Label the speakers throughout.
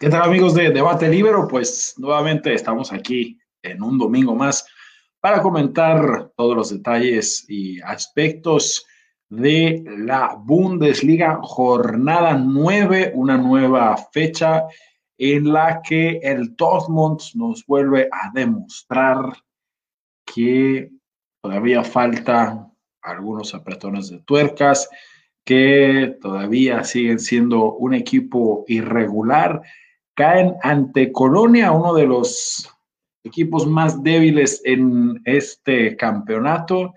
Speaker 1: ¿Qué tal amigos de Debate Libero? Pues nuevamente estamos aquí en un domingo más para comentar todos los detalles y aspectos de la Bundesliga, jornada 9, una nueva fecha en la que el Dortmund nos vuelve a demostrar que todavía falta algunos apretones de tuercas, que todavía siguen siendo un equipo irregular caen ante Colonia, uno de los equipos más débiles en este campeonato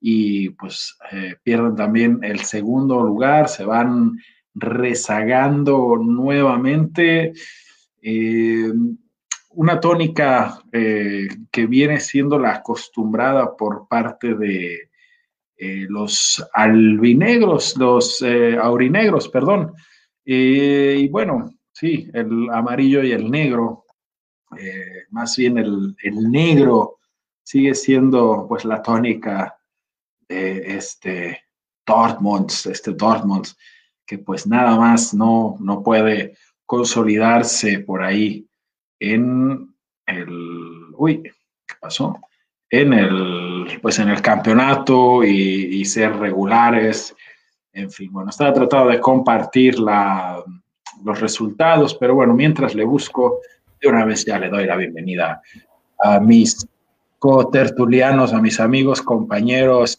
Speaker 1: y pues eh, pierden también el segundo lugar, se van rezagando nuevamente. Eh, una tónica eh, que viene siendo la acostumbrada por parte de los albinegros, los aurinegros, perdón. y bueno, Sí, el amarillo y el negro, eh, más bien el, negro sigue siendo pues la tónica de este Dortmund, este Dortmund, que pues nada más no, no puede consolidarse por ahí en el, uy, ¿qué pasó? En el, pues en el campeonato y, y ser regulares. En fin, bueno, estaba tratando de compartir la, los resultados, pero bueno, mientras le busco, de una vez ya le doy la bienvenida a mis cotertulianos, a mis amigos, compañeros,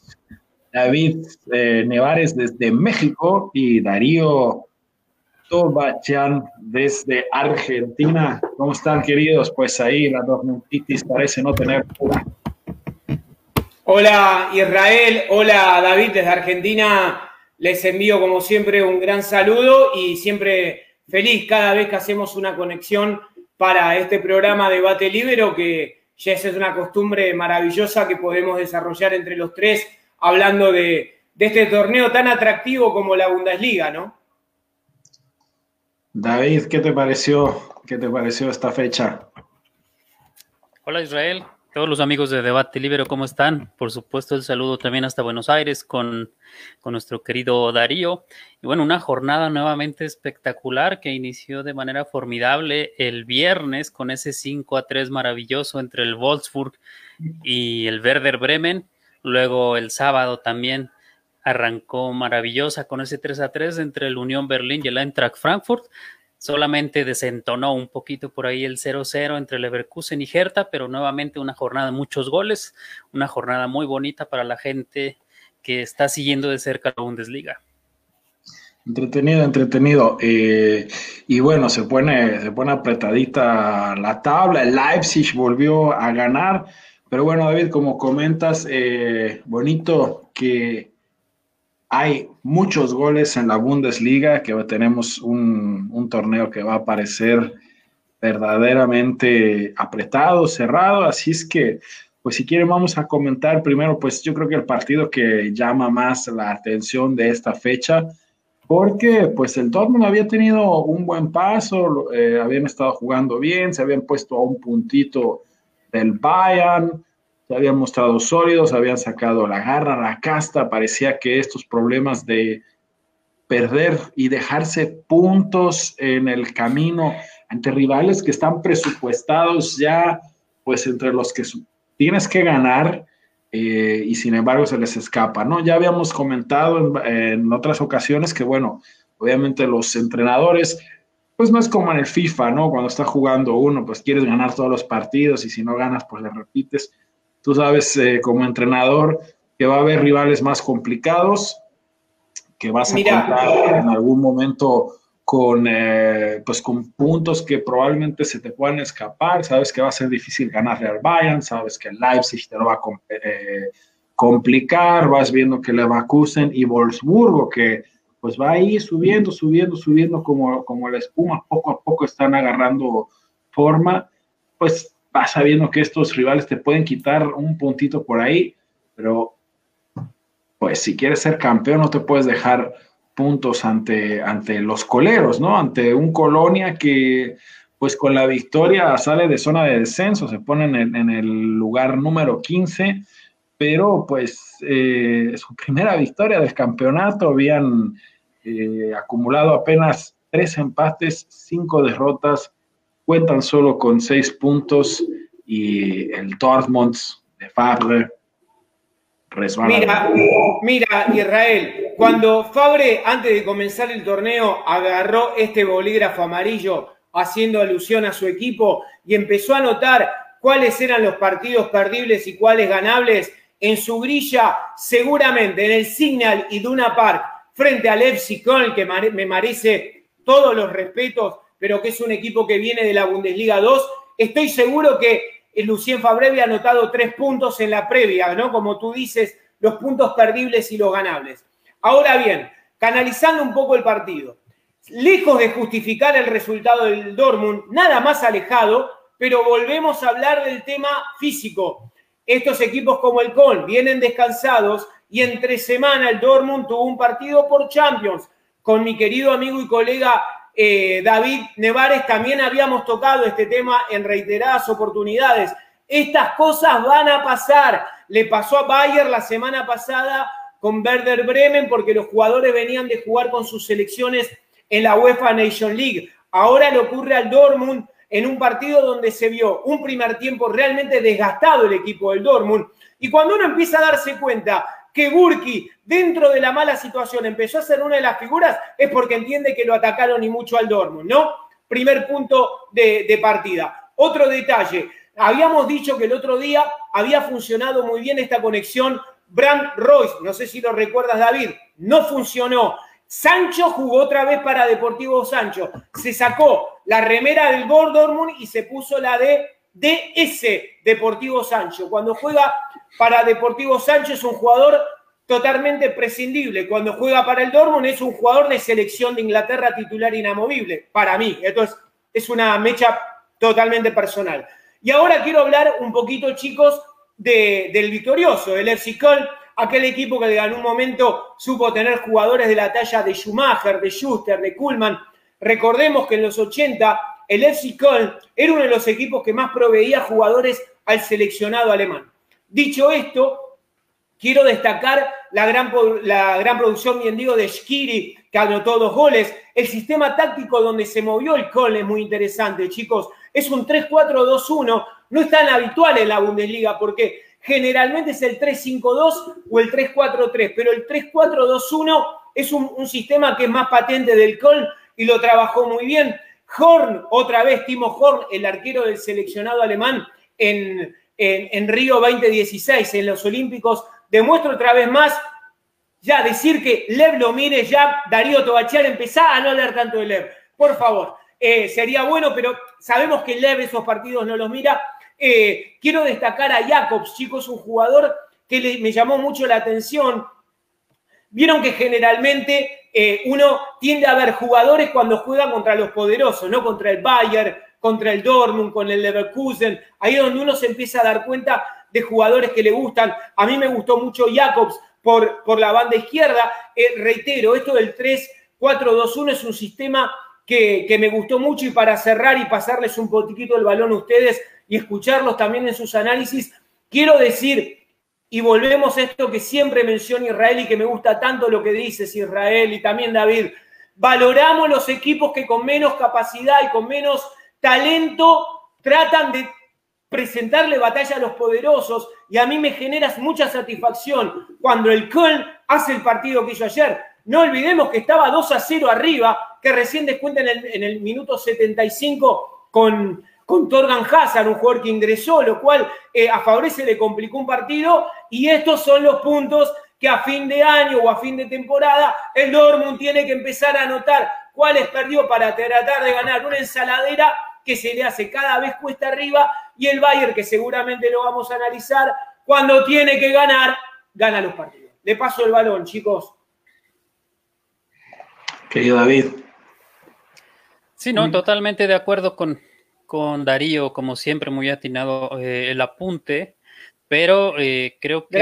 Speaker 1: David eh, Nevares desde México y Darío Tobachan desde Argentina. ¿Cómo están, queridos? Pues ahí la dormitis parece no tener cura.
Speaker 2: Hola Israel, hola David desde Argentina. Les envío como siempre un gran saludo y siempre feliz cada vez que hacemos una conexión para este programa Debate Libero, que ya es una costumbre maravillosa que podemos desarrollar entre los tres, hablando de, de este torneo tan atractivo como la Bundesliga, ¿no?
Speaker 1: David, ¿qué te pareció? ¿Qué te pareció esta fecha?
Speaker 3: Hola Israel, todos los amigos de Debate Libre, ¿cómo están? Por supuesto, el saludo también hasta Buenos Aires con, con, nuestro querido Darío. Y bueno, una jornada nuevamente espectacular que inició de manera formidable el viernes con ese 5 a 3 maravilloso entre el Wolfsburg y el Werder Bremen. Luego el sábado también arrancó maravillosa con ese 3 a 3 entre el Unión Berlín y el Eintracht Frankfurt. Solamente desentonó un poquito por ahí el 0-0 entre Leverkusen y Hertha, pero nuevamente una jornada de muchos goles, una jornada muy bonita para la gente que está siguiendo de cerca la Bundesliga.
Speaker 1: Entretenido, entretenido. Eh, y bueno, se pone, se pone apretadita la tabla. El Leipzig volvió a ganar. Pero bueno, David, como comentas, eh, bonito que hay muchos goles en la Bundesliga, que tenemos un, torneo que va a parecer verdaderamente apretado, cerrado, así es que, pues si quieren vamos a comentar primero, pues yo creo que el partido que llama más la atención de esta fecha, porque pues el Dortmund había tenido un buen paso, eh, habían estado jugando bien, se habían puesto a un puntito del Bayern, se habían mostrado sólidos, habían sacado la garra, la casta, parecía que estos problemas de perder y dejarse puntos en el camino ante rivales que están presupuestados ya, pues entre los que tienes que ganar eh, y sin embargo se les escapa, ¿no? Ya habíamos comentado en, en otras ocasiones que, bueno, obviamente los entrenadores pues no es como en el FIFA, ¿no? Cuando está jugando uno, pues quieres ganar todos los partidos y si no ganas, pues le repites. Tú sabes eh, como entrenador que va a haber rivales más complicados, que vas a contar en algún momento con, eh, pues con puntos que probablemente se te puedan escapar. Sabes que va a ser difícil ganarle al Bayern, sabes que el Leipzig te lo va a eh, complicar, vas viendo que Leverkusen y Wolfsburgo, que pues va a ir subiendo, subiendo, subiendo como, como la espuma, poco a poco están agarrando forma, pues vas sabiendo que estos rivales te pueden quitar un puntito por ahí, pero pues si quieres ser campeón no te puedes dejar puntos ante, ante los coleros, ¿no? Ante un Colonia que pues con la victoria sale de zona de descenso, se pone en el, lugar número 15, pero pues eh, su primera victoria del campeonato habían eh, acumulado apenas tres empates, cinco derrotas, cuentan solo con seis puntos y el Dortmund de Fabre resbala.
Speaker 2: Mira, mira, Israel, cuando Fabre, antes de comenzar el torneo, agarró este bolígrafo amarillo haciendo alusión a su equipo y empezó a notar cuáles eran los partidos perdibles y cuáles ganables, en su grilla, seguramente en el Signal y Duna Park, frente al FC Köln, que me merece todos los respetos, pero que es un equipo que viene de la Bundesliga 2, estoy seguro que Lucien Fabre había anotado tres puntos en la previa, ¿no? Como tú dices, los puntos perdibles y los ganables. Ahora bien, canalizando un poco el partido, lejos de justificar el resultado del Dortmund, nada más alejado, pero volvemos a hablar del tema físico. Estos equipos como el Con vienen descansados y entre semana el Dortmund tuvo un partido por Champions. Con mi querido amigo y colega eh, David Nevares también habíamos tocado este tema en reiteradas oportunidades. Estas cosas van a pasar. Le pasó a Bayer la semana pasada con Werder Bremen porque los jugadores venían de jugar con sus selecciones en la UEFA Nation League. Ahora le ocurre al Dortmund en un partido donde se vio un primer tiempo realmente desgastado el equipo del Dortmund. Y cuando uno empieza a darse cuenta que Burki, dentro de la mala situación, empezó a ser una de las figuras, es porque entiende que lo atacaron y mucho al Dortmund, ¿no? Primer punto de, partida. Otro detalle, habíamos dicho que el otro día había funcionado muy bien esta conexión Brand Royce, no sé si lo recuerdas David, no funcionó. Sancho jugó otra vez para Deportivo Sancho. Se sacó la remera del Dortmund y se puso la de DS Deportivo Sancho. Cuando juega para Deportivo Sancho es un jugador totalmente prescindible. Cuando juega para el Dortmund es un jugador de selección de Inglaterra titular inamovible. Para mí, esto es, una mecha totalmente personal. Y ahora quiero hablar un poquito, chicos, del victorioso, el FC Köln aquel equipo que en un momento supo tener jugadores de la talla de Schumacher, de Schuster, de Kuhlmann. Recordemos que en los 80 el FC Köln era uno de los equipos que más proveía jugadores al seleccionado alemán. Dicho esto, quiero destacar la gran, la gran producción, bien digo, de Schiri, que anotó dos goles. El sistema táctico donde se movió el Köln es muy interesante, chicos. Es un 3-4-2-1. No es tan habitual en la Bundesliga porque generalmente es el 3-5-2 o el 3-4-3, pero el 3-4-2-1 es un, sistema que es más patente del Köln y lo trabajó muy bien. Horn, otra vez, Timo Horn, el arquero del seleccionado alemán en, en, Río 2016, en los Olímpicos, demuestra otra vez más, ya decir que Lev lo mire, ya Darío Tobachar, empezá a no hablar tanto de Lev, por favor. Eh, sería bueno, pero sabemos que Lev esos partidos no los mira eh, quiero destacar a Jacobs, chicos, un jugador que me llamó mucho la atención. Vieron que generalmente eh, uno tiende a ver jugadores cuando juegan contra los poderosos, no contra el Bayern, contra el Dortmund, con el Leverkusen. Ahí es donde uno se empieza a dar cuenta de jugadores que le gustan. A mí me gustó mucho Jacobs por, por la banda izquierda. Eh, reitero, esto del 3-4-2-1 es un sistema que, que, me gustó mucho y para cerrar y pasarles un poquito el balón a ustedes, y escucharlos también en sus análisis, quiero decir, y volvemos a esto que siempre menciona Israel y que me gusta tanto lo que dices Israel y también David, valoramos los equipos que con menos capacidad y con menos talento tratan de presentarle batalla a los poderosos y a mí me generas mucha satisfacción cuando el Köln hace el partido que hizo ayer. No olvidemos que estaba 2 a 0 arriba, que recién descuenta en el, en el minuto 75 con con Torgan Hazard, un jugador que ingresó, lo cual eh, a Fabrese le complicó un partido. Y estos son los puntos que a fin de año o a fin de temporada el Dortmund tiene que empezar a anotar cuáles perdió para tratar de ganar una ensaladera que se le hace cada vez cuesta arriba y el Bayern, que seguramente lo vamos a analizar, cuando tiene que ganar, gana los partidos. Le paso el balón, chicos.
Speaker 1: Querido David.
Speaker 3: Sí, no, totalmente de acuerdo con, con Darío, como siempre, muy atinado eh, el apunte, pero eh, creo que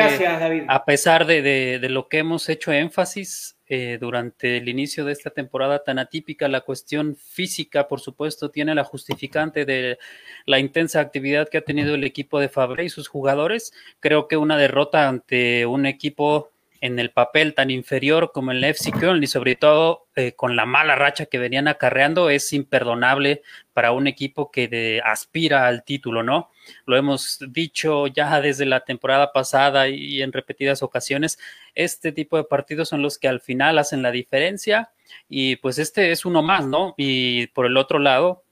Speaker 3: a pesar de, lo que hemos hecho énfasis eh, durante el inicio de esta temporada tan atípica, la cuestión física, por supuesto, tiene la justificante de la intensa actividad que ha tenido el equipo de Fabre y sus jugadores. Creo que una derrota ante un equipo en el papel tan inferior como el FC Köln y sobre todo eh, con la mala racha que venían acarreando es imperdonable para un equipo que aspira al título, ¿no? Lo hemos dicho ya desde la temporada pasada y en repetidas ocasiones, este tipo de partidos son los que al final hacen la diferencia y pues este es uno más, ¿no? Y por el otro lado,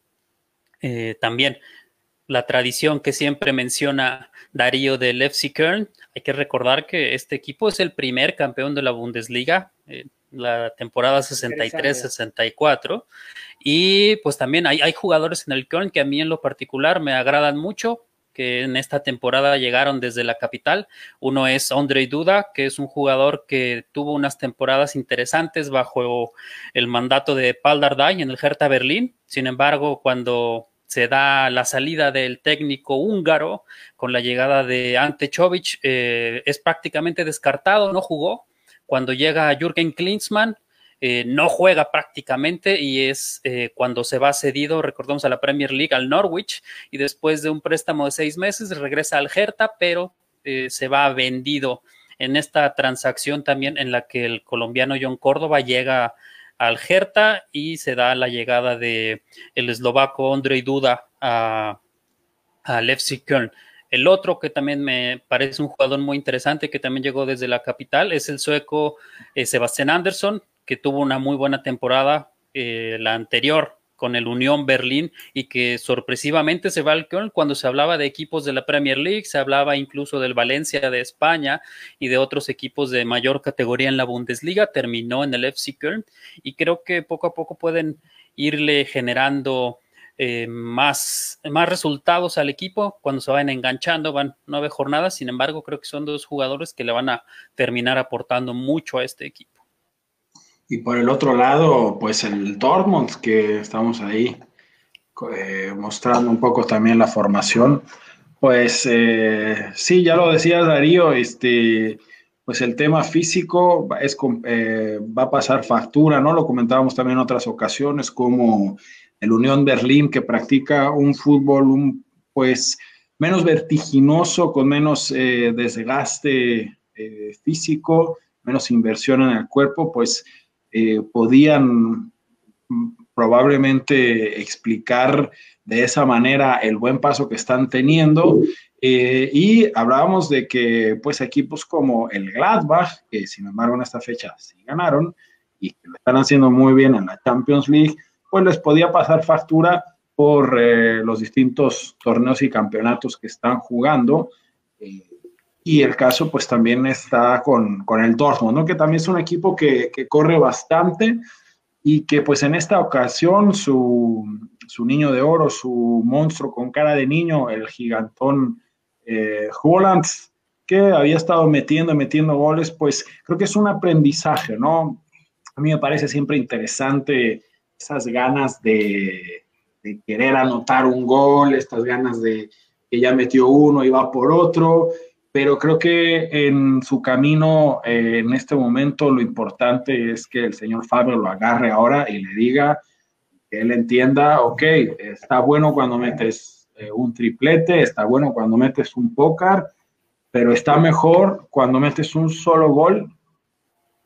Speaker 3: eh, también la tradición que siempre menciona Darío del FC Köln. Hay que recordar que este equipo es el primer campeón de la Bundesliga, eh, la temporada 63-64. Y pues también hay, jugadores en el Köln que a mí en lo particular me agradan mucho, que en esta temporada llegaron desde la capital. Uno es Andrei Duda, que es un jugador que tuvo unas temporadas interesantes bajo el mandato de Paul Dardai en el Hertha Berlín. Sin embargo, cuando se da la salida del técnico húngaro con la llegada de Ante Czovic, eh, es prácticamente descartado, no jugó. Cuando llega Jürgen Klinsmann, eh, no juega prácticamente y es eh, cuando se va cedido, recordemos a la Premier League, al Norwich, y después de un préstamo de seis meses regresa al Hertha, pero se va vendido en esta transacción también en la que el colombiano John Córdoba llega al Hertha y se da la llegada de el eslovaco Andrei Duda a, al FC Köln. El otro que también me parece un jugador muy interesante que también llegó desde la capital es el sueco eh, Sebastián Andersson, que tuvo una muy buena temporada eh, la anterior con el Unión Berlín y que sorpresivamente se va al Köln cuando se hablaba de equipos de la Premier League, se hablaba incluso del Valencia de España y de otros equipos de mayor categoría en la Bundesliga, terminó en el FC Köln y creo que poco a poco pueden irle generando eh, más, más resultados al equipo cuando se vayan enganchando, van nueve jornadas, sin embargo creo que son dos jugadores que le van a terminar aportando mucho a este equipo.
Speaker 1: Y por el otro lado, pues el Dortmund, que estamos ahí eh, mostrando un poco también la formación. Pues eh, sí, ya lo decía Darío, este, pues el tema físico es, eh, va a pasar factura, ¿no? Lo comentábamos también en otras ocasiones, como el Unión Berlín, que practica un fútbol, un, pues, menos vertiginoso, con menos desgaste físico, menos inversión en el cuerpo, pues eh, podían probablemente explicar de esa manera el buen paso que están teniendo. Eh, y hablábamos de que pues equipos como el Gladbach, que sin embargo en esta fecha sí ganaron y que lo están haciendo muy bien en la Champions League, pues les podía pasar factura por eh, los distintos torneos y campeonatos que están jugando. Y el caso pues también está con, el Dortmund, ¿no? que también es un equipo que, que, corre bastante y que pues en esta ocasión su, su, niño de oro, su monstruo con cara de niño, el gigantón eh, que había estado metiendo, metiendo goles, pues creo que es un aprendizaje, ¿no? A mí me parece siempre interesante esas ganas de, de querer anotar un gol, estas ganas de que ya metió uno y va por otro pero creo que en su camino, eh, en este momento, lo importante es que el señor Fabio lo agarre ahora y le diga, que él entienda, ok, está bueno cuando metes eh, un triplete, está bueno cuando metes un pócar, pero está mejor cuando metes un solo gol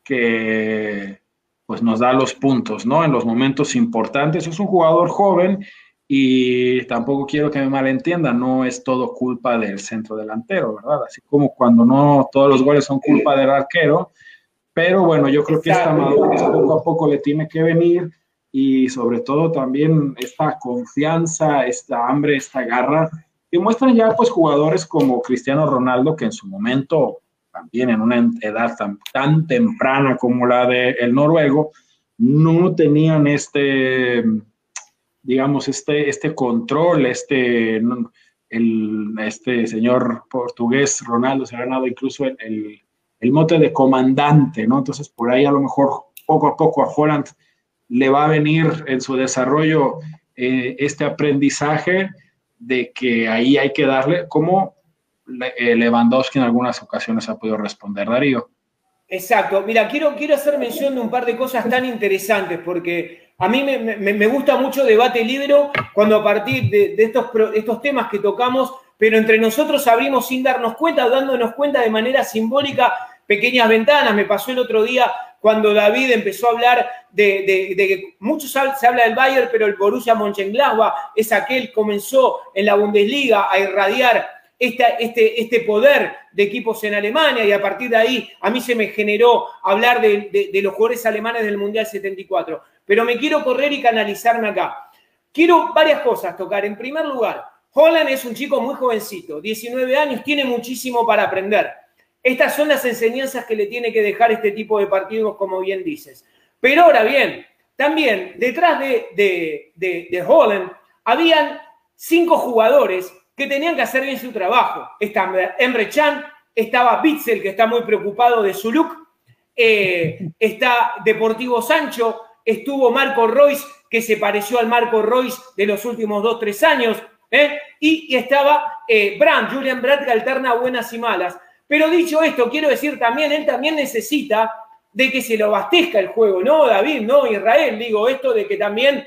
Speaker 1: que pues nos da los puntos, ¿no? En los momentos importantes. Es un jugador joven y tampoco quiero que me malentiendan, no es todo culpa del centro delantero, ¿verdad? Así como cuando no todos los goles son culpa del arquero, pero bueno, yo creo que esta madurez poco a poco le tiene que venir y sobre todo también esta confianza, esta hambre, esta garra que muestran ya pues jugadores como Cristiano Ronaldo que en su momento también en una edad tan, tan temprana como la del el noruego no tenían este digamos, este, este control, este, el, este señor portugués Ronaldo se ha ganado incluso el, el, mote de comandante, ¿no? Entonces, por ahí a lo mejor poco a poco a Holland le va a venir en su desarrollo eh, este aprendizaje de que ahí hay que darle, como eh, Lewandowski en algunas ocasiones ha podido responder, Darío.
Speaker 2: Exacto. Mira, quiero, quiero hacer mención de un par de cosas tan interesantes porque a mí me, gusta mucho debate libre cuando a partir de, estos, estos temas que tocamos, pero entre nosotros abrimos sin darnos cuenta, dándonos cuenta de manera simbólica pequeñas ventanas. Me pasó el otro día cuando David empezó a hablar de, que mucho se habla del Bayern, pero el Borussia Mönchengladbach es aquel que comenzó en la Bundesliga a irradiar este, este poder de equipos en Alemania y a partir de ahí a mí se me generó hablar de, los jugadores alemanes del Mundial 74. Pero me quiero correr y canalizarme acá. Quiero varias cosas tocar. En primer lugar, Holland es un chico muy jovencito, 19 años, tiene muchísimo para aprender. Estas son las enseñanzas que le tiene que dejar este tipo de partidos, como bien dices. Pero ahora bien, también detrás de, Holland habían cinco jugadores que tenían que hacer bien su trabajo. Está Emre Chan, estaba Bitzel, que está muy preocupado de su look, eh, está Deportivo Sancho, estuvo Marco Royce, que se pareció al Marco Royce de los últimos dos, tres años, ¿eh? y, estaba eh, Brandt, Julian Brandt, que alterna buenas y malas. Pero dicho esto, quiero decir también, él también necesita de que se lo abastezca el juego, ¿no, David? No, Israel, digo esto de que también,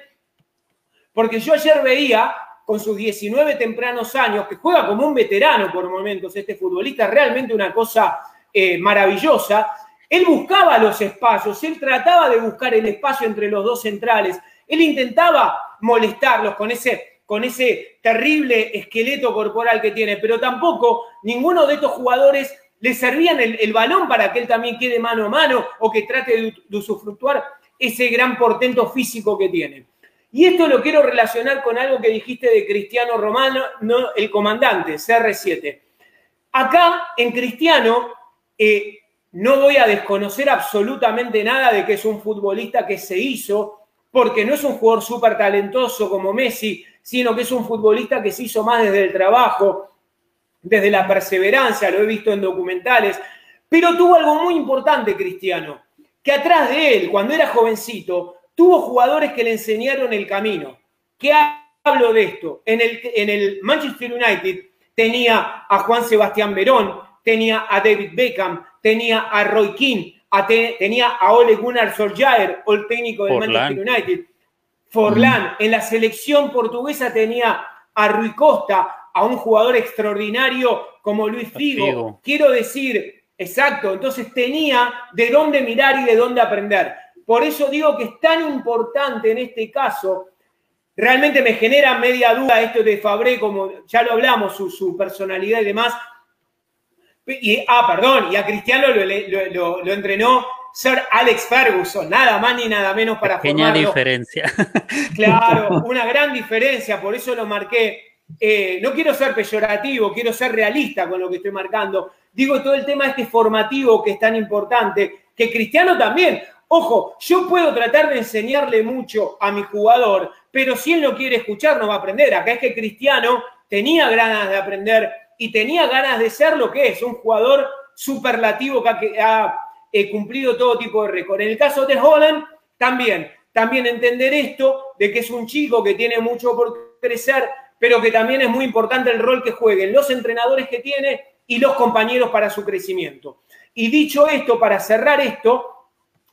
Speaker 2: porque yo ayer veía con sus 19 tempranos años, que juega como un veterano por momentos, este futbolista, realmente una cosa eh, maravillosa. Él buscaba los espacios, él trataba de buscar el espacio entre los dos centrales, él intentaba molestarlos con ese, con ese terrible esqueleto corporal que tiene, pero tampoco ninguno de estos jugadores le servían el, balón para que él también quede mano a mano o que trate de, usufructuar ese gran portento físico que tiene. Y esto lo quiero relacionar con algo que dijiste de Cristiano Romano, no, el comandante, CR7. Acá, en Cristiano, eh, no voy a desconocer absolutamente nada de que es un futbolista que se hizo, porque no es un jugador súper talentoso como Messi, sino que es un futbolista que se hizo más desde el trabajo, desde la perseverancia, lo he visto en documentales, pero tuvo algo muy importante Cristiano, que atrás de él, cuando era jovencito, tuvo jugadores que le enseñaron el camino. ¿Qué hablo de esto? En el, en el Manchester United tenía a Juan Sebastián Verón, tenía a David Beckham, tenía a Roy King, tenía a Ole Gunnar Solskjaer, el técnico del Manchester United. Forlán. Mm. En la selección portuguesa tenía a Rui Costa, a un jugador extraordinario como Luis Figo. Quiero decir, exacto, entonces tenía de dónde mirar y de dónde aprender. Por eso digo que es tan importante en este caso. Realmente me genera media duda esto de Fabré, como ya lo hablamos, su, personalidad y demás. Y, ah, perdón, y a Cristiano lo, entrenó Sir Alex Ferguson, nada más ni nada menos para
Speaker 3: Pequeña diferencia.
Speaker 2: Claro, una gran diferencia, por eso lo marqué. Eh, no quiero ser peyorativo, quiero ser realista con lo que estoy marcando. Digo todo el tema este formativo que es tan importante, que Cristiano también. Ojo, yo puedo tratar de enseñarle mucho a mi jugador, pero si él no quiere escuchar, no va a aprender. Acá es que Cristiano tenía ganas de aprender y tenía ganas de ser lo que es, un jugador superlativo que ha, eh, cumplido todo tipo de récord. En el caso de Holland, también, también entender esto de que es un chico que tiene mucho por crecer, pero que también es muy importante el rol que jueguen los entrenadores que tiene y los compañeros para su crecimiento. Y dicho esto, para cerrar esto,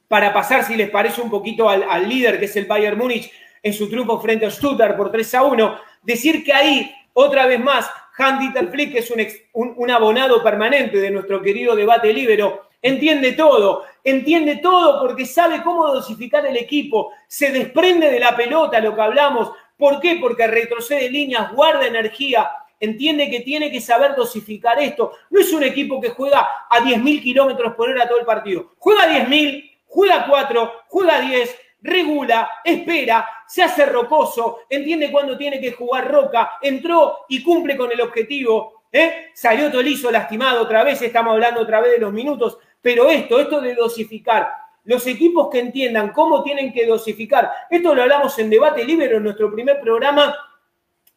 Speaker 2: para pasar, si les parece, un poquito al, líder, que es el Bayern Múnich, en su triunfo frente a Stuttgart por 3 a 1. Decir que ahí, otra vez más, Hans-Dieter Flick, que es un, abonado permanente de nuestro querido debate libero, entiende todo, entiende todo porque sabe cómo dosificar el equipo, se desprende de la pelota, lo que hablamos. ¿Por qué? Porque retrocede líneas, guarda energía, entiende que tiene que saber dosificar esto. No es un equipo que juega a 10.000 kilómetros por hora todo el partido. Juega a 10.000, juega 4, juega 10, regula, espera, se hace rocoso, entiende cuándo tiene que jugar roca, entró y cumple con el objetivo. ¿eh? Salió Tolizo lastimado otra vez, estamos hablando otra vez de los minutos, pero esto, esto de dosificar, los equipos que entiendan cómo tienen que dosificar, esto lo hablamos en Debate Libre en nuestro primer programa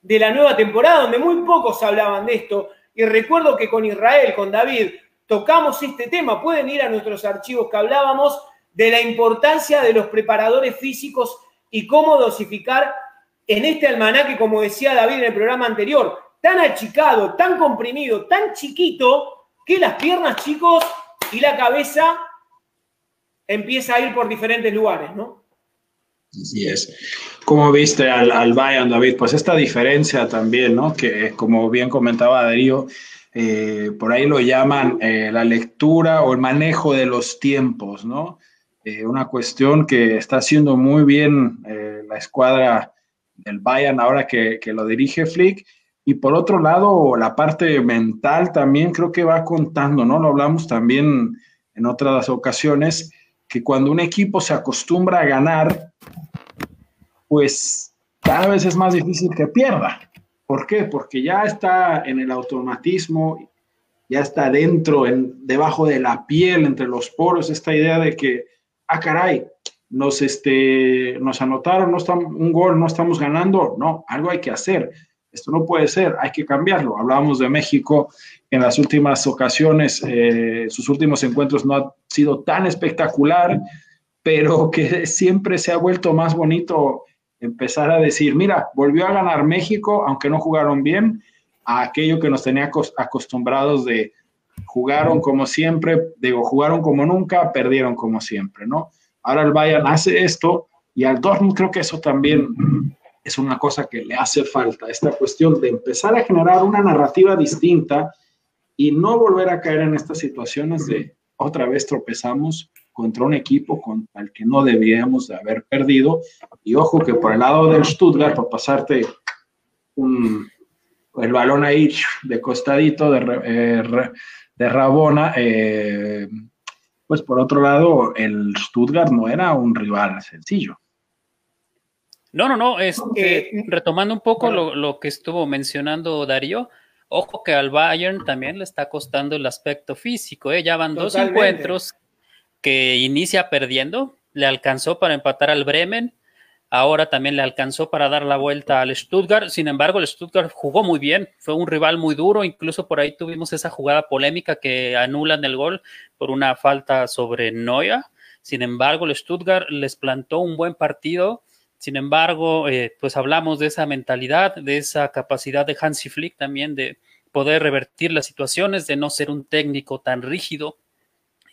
Speaker 2: de la nueva temporada, donde muy pocos hablaban de esto, y recuerdo que con Israel, con David, tocamos este tema, pueden ir a nuestros archivos que hablábamos, de la importancia de los preparadores físicos y cómo dosificar en este almanaque, como decía David en el programa anterior, tan achicado, tan comprimido, tan chiquito, que las piernas, chicos, y la cabeza empieza a ir por diferentes lugares, ¿no?
Speaker 1: Así es. Como viste al, al Bayern, David? Pues esta diferencia también, ¿no? Que como bien comentaba Darío, eh, por ahí lo llaman eh, la lectura o el manejo de los tiempos, ¿no? Eh, una cuestión que está haciendo muy bien la escuadra del Bayern ahora que, que, lo dirige Flick. Y por otro lado, la parte mental también creo que va contando, ¿no? Lo hablamos también en otras ocasiones, que cuando un equipo se acostumbra a ganar, pues cada vez es más difícil que pierda. ¿Por qué? Porque ya está en el automatismo, ya está dentro, en, debajo de la piel, entre los poros, esta idea de que, ah, caray, nos, este, nos anotaron no estamos, un gol, no estamos ganando. No, algo hay que hacer. Esto no puede ser, hay que cambiarlo. Hablábamos de México en las últimas ocasiones, eh, sus últimos encuentros no han sido tan espectacular, pero que siempre se ha vuelto más bonito empezar a decir, mira, volvió a ganar México, aunque no jugaron bien, a aquello que nos tenía acostumbrados de jugaron como siempre, digo, jugaron como nunca, perdieron como siempre, ¿no? Ahora el Bayern hace esto y al Dortmund creo que eso también es una cosa que le hace falta, esta cuestión de empezar a generar una narrativa distinta y no volver a caer en estas situaciones de otra vez tropezamos contra un equipo contra el que no debíamos de haber perdido. Y ojo que por el lado del Stuttgart, para pasarte el balón ahí de costadito de, eh, de Rabona, eh, pues por otro lado, el Stuttgart no era un rival sencillo.
Speaker 3: No, no, no, es este, retomando un poco lo, lo, que estuvo mencionando Darío, ojo que al Bayern también le está costando el aspecto físico, ¿eh? ya van dos encuentros que inicia perdiendo, le alcanzó para empatar al Bremen, ahora también le alcanzó para dar la vuelta al Stuttgart, sin embargo el Stuttgart jugó muy bien, fue un rival muy duro, incluso por ahí tuvimos esa jugada polémica que anulan el gol por una falta sobre Neuer, sin embargo el Stuttgart les plantó un buen partido, sin embargo, eh, pues hablamos de esa mentalidad, de esa capacidad de Hansi Flick también de poder revertir las situaciones, de no ser un técnico tan rígido,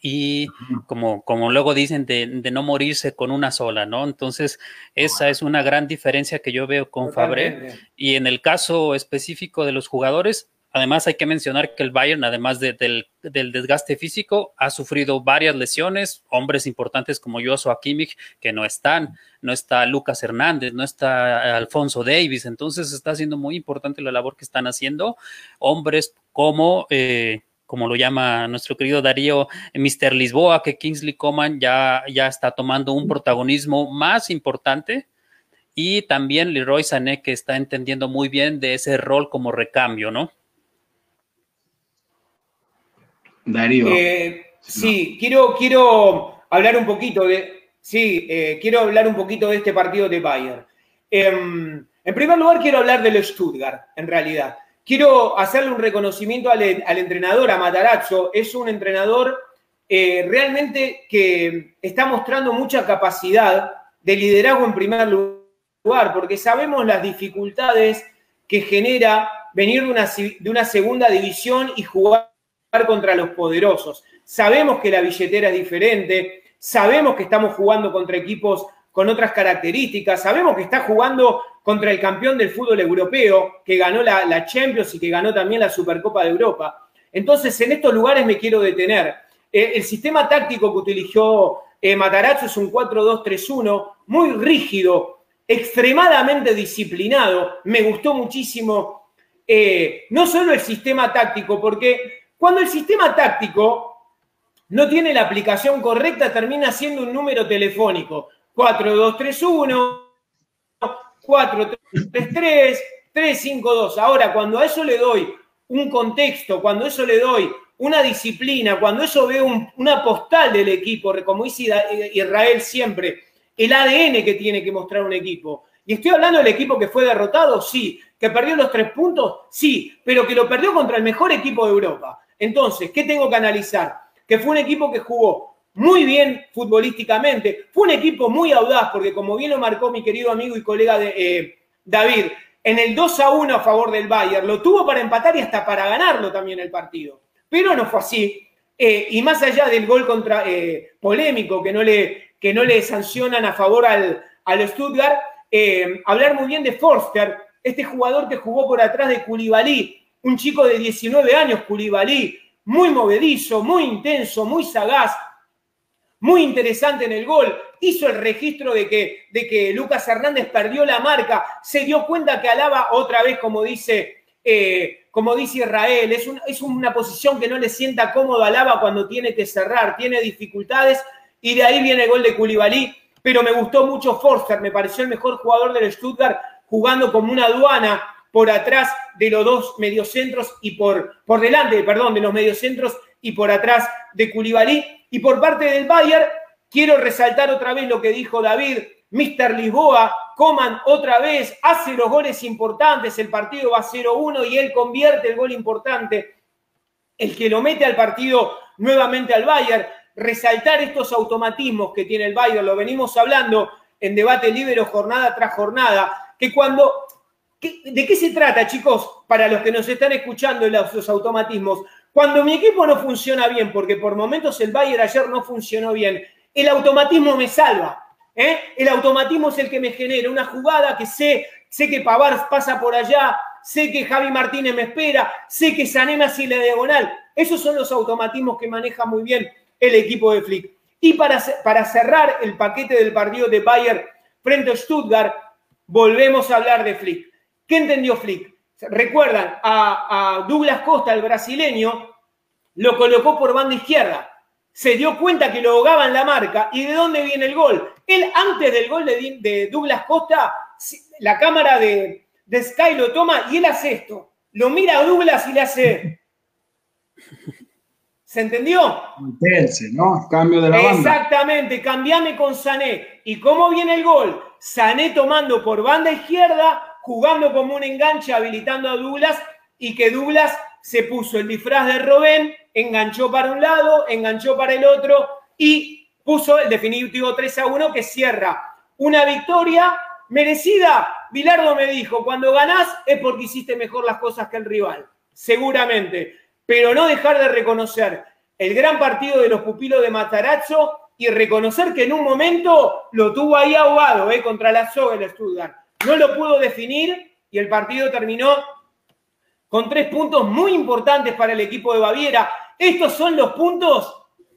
Speaker 3: y como, como luego dicen, de, no morirse con una sola, ¿no? Entonces, esa es una gran diferencia que yo veo con Fabre. Y en el caso específico de los jugadores, además hay que mencionar que el Bayern, además del, desgaste físico, ha sufrido varias lesiones, hombres importantes como Joshua Kimmich, que no están, no está Lucas Hernández, no está Alfonso Davis, entonces está siendo muy importante la labor que están haciendo, hombres como... Eh, como lo llama nuestro querido Darío, Mr. Lisboa, que Kingsley Coman ya, ya está tomando un protagonismo más importante. Y también Leroy Sané, que está entendiendo muy bien de ese rol como recambio, ¿no?
Speaker 2: Darío. Eh, sí, quiero, quiero hablar un poquito de. Sí, eh, quiero hablar un poquito de este partido de Bayern. Em, en primer lugar, quiero hablar del Stuttgart, en realidad. Quiero hacerle un reconocimiento al, entrenador, a Matarazzo. Es un entrenador eh, realmente que está mostrando mucha capacidad de liderazgo en primer lugar, porque sabemos las dificultades que genera venir de una, de una segunda división y jugar contra los poderosos. Sabemos que la billetera es diferente, sabemos que estamos jugando contra equipos con otras características. Sabemos que está jugando contra el campeón del fútbol europeo, que ganó la, Champions y que ganó también la Supercopa de Europa. Entonces, en estos lugares me quiero detener. Eh, el sistema táctico que utilizó eh, Matarazzo es un 4-2-3-1, muy rígido, extremadamente disciplinado. Me gustó muchísimo eh, no solo el sistema táctico, porque cuando el sistema táctico no tiene la aplicación correcta, termina siendo un número telefónico. 4-2-3-1, 4-3-3, 3-5-2. Ahora, cuando a eso le doy un contexto, cuando a eso le doy una disciplina, cuando eso veo una postal del equipo, como dice Israel siempre, el ADN que tiene que mostrar un equipo. Y estoy hablando del equipo que fue derrotado, sí. Que perdió los tres puntos, sí. Pero que lo perdió contra el mejor equipo de Europa. Entonces, ¿qué tengo que analizar? Que fue un equipo que jugó muy bien futbolísticamente. Fue un equipo muy audaz, porque como bien lo marcó mi querido amigo y colega de, eh, David, en el 2 a 1 a favor del Bayern, lo tuvo para empatar y hasta para ganarlo también el partido. Pero no fue así. Eh, y más allá del gol contra, eh, polémico que no, le, sancionan a favor al, Stuttgart, hablar muy bien de Forster, este jugador que jugó por atrás de Koulibaly, un chico de 19 años, Culibalí, muy movedizo, muy intenso, muy sagaz, muy interesante en el gol. Hizo el registro de que, de que Lucas Hernández perdió la marca, se dio cuenta que Alaba otra vez, como dice, eh, como dice Israel, es, es, una posición que no le sienta cómodo Alaba cuando tiene que cerrar, tiene dificultades y de ahí viene el gol de Culibalí. Pero me gustó mucho Forster, me pareció el mejor jugador del Stuttgart jugando como una aduana por atrás de los dos mediocentros y por, por delante, perdón, de los mediocentros y por atrás de Culibalí. Y por parte del Bayern, quiero resaltar otra vez lo que dijo David, Mr. Lisboa, Coman otra vez, hace los goles importantes, el partido va 0-1 y él convierte el gol importante, el que lo mete al partido nuevamente al Bayern. Resaltar estos automatismos que tiene el Bayern, lo venimos hablando en debate libre jornada tras jornada, que cuando ¿De qué se trata, chicos? Para los que nos están escuchando los, automatismos. Cuando mi equipo no funciona bien, porque por momentos el Bayern ayer no funcionó bien, el automatismo me salva. ¿eh? El automatismo es el que me genera una jugada que sé, sé que Pavar pasa por allá, sé que Javi Martínez me espera, sé que Sané me hace la diagonal. Esos son los automatismos que maneja muy bien el equipo de Flick. Y para, para cerrar el paquete del partido de Bayern frente a Stuttgart, volvemos a hablar de Flick. ¿Qué entendió Flick? Recuerdan, a, Douglas Costa, el brasileño, lo colocó por banda izquierda. Se dio cuenta que lo ahogaban la marca. ¿Y de dónde viene el gol? Él, antes del gol de, Douglas Costa, la cámara de, de Sky lo toma y él hace esto. Lo mira a Douglas y le hace. ¿Se entendió?
Speaker 1: Intense, ¿no? Cambio de la
Speaker 2: banda. Exactamente, cambiame con Sané. ¿Y cómo viene el gol? Sané tomando por banda izquierda, jugando como un enganche, habilitando a Douglas y que Douglas se puso el disfraz de Robén, enganchó para un lado, enganchó para el otro y puso el definitivo 3 a 1 que cierra una victoria merecida. Bilardo me dijo, cuando ganás es porque hiciste mejor las cosas que el rival, seguramente, pero no dejar de reconocer el gran partido de los pupilos de Matarazzo y reconocer que en un momento lo tuvo ahí ahogado eh, contra la soga el Stuttgart no lo pudo definir y el partido terminó con tres puntos muy importantes para el equipo de Baviera. Estos son los puntos,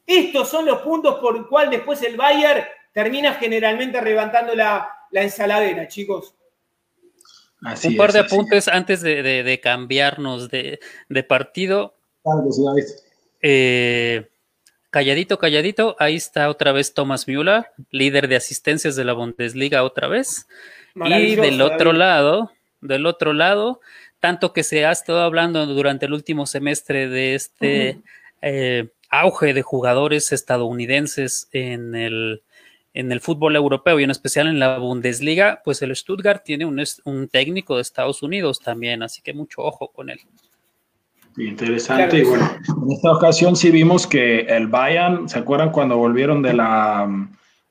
Speaker 2: estos son los puntos por el cual después el Bayern termina generalmente levantando la, ensaladera, chicos.
Speaker 3: Un par de apuntes antes de, cambiarnos de, partido. Eh, calladito, calladito, ahí está otra vez Thomas Müller, líder de asistencias de la Bundesliga otra vez. Y del otro lado, del otro lado, tanto que se ha estado hablando durante el último semestre de este eh, auge de jugadores estadounidenses en el, en el fútbol europeo y en especial en la Bundesliga, pues el Stuttgart tiene un, un técnico de Estados Unidos también, así que mucho ojo con él.
Speaker 1: Interesante. Y bueno, en esta ocasión sí vimos que el Bayern, ¿se acuerdan cuando volvieron de la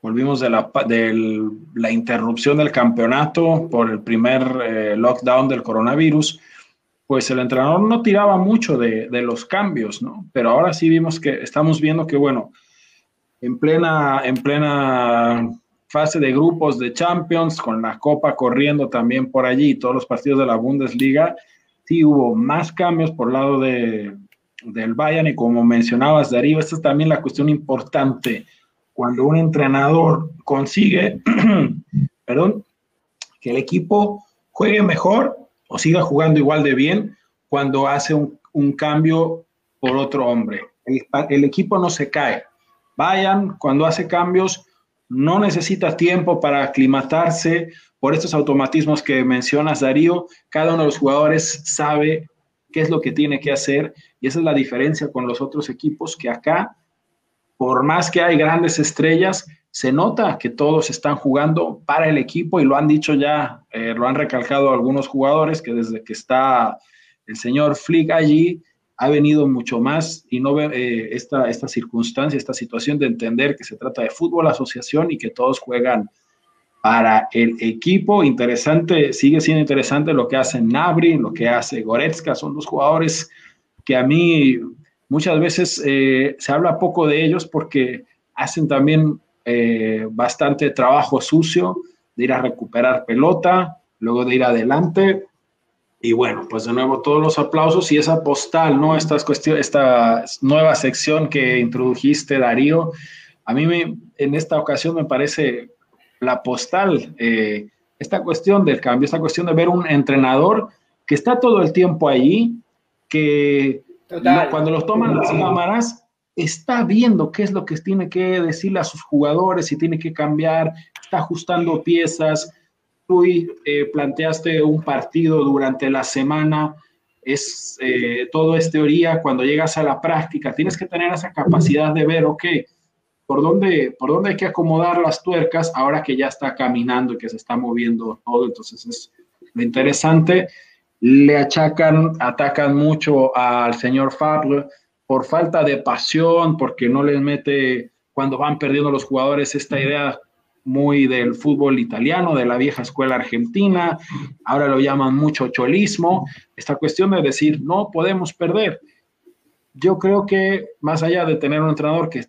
Speaker 1: Volvimos de la, de la interrupción del campeonato por el primer eh, lockdown del coronavirus, pues el entrenador no tiraba mucho de, de, los cambios, ¿no? Pero ahora sí vimos que estamos viendo que, bueno, en plena, en plena fase de grupos de Champions, con la Copa corriendo también por allí, todos los partidos de la Bundesliga, sí hubo más cambios por lado de, del Bayern y como mencionabas, Darío, esta es también la cuestión importante cuando un entrenador consigue, perdón, que el equipo juegue mejor o siga jugando igual de bien cuando hace un, cambio por otro hombre. El, equipo no se cae. Vayan, cuando hace cambios, no necesita tiempo para aclimatarse por estos automatismos que mencionas, Darío. Cada uno de los jugadores sabe qué es lo que tiene que hacer y esa es la diferencia con los otros equipos que acá por más que hay grandes estrellas, se nota que todos están jugando para el equipo y lo han dicho ya, eh, lo han recalcado algunos jugadores que desde que está el señor Flick allí ha venido mucho más y no ve eh, esta, esta circunstancia, esta situación de entender que se trata de fútbol asociación y que todos juegan para el equipo. Interesante, sigue siendo interesante lo que hace Nabri, lo que hace Goretzka, son dos jugadores que a mí Muchas veces eh, se habla poco de ellos porque hacen también eh, bastante trabajo sucio de ir a recuperar pelota, luego de ir adelante Y bueno, pues de nuevo todos los aplausos y esa postal, ¿no? Esta, cuestión, esta nueva sección que introdujiste, Darío, a mí me, en esta ocasión me parece la postal, eh, esta cuestión del cambio, esta cuestión de ver un entrenador que está todo el tiempo allí, que cuando los toman las cámaras, está viendo qué es lo que tiene que decirle a sus jugadores, si tiene que cambiar, está ajustando piezas, tú eh, planteaste un partido durante la semana, es eh, todo es teoría, cuando llegas a la práctica tienes que tener esa capacidad de ver, ok, ¿por dónde, por dónde hay que acomodar las tuercas ahora que ya está caminando y que se está moviendo todo, entonces es lo interesante. Le achacan, atacan mucho al señor Fabre por falta de pasión, porque no les mete cuando van perdiendo los jugadores esta idea muy del fútbol italiano, de la vieja escuela argentina, ahora lo llaman mucho cholismo, esta cuestión de decir, no podemos perder. Yo creo que más allá de tener un entrenador que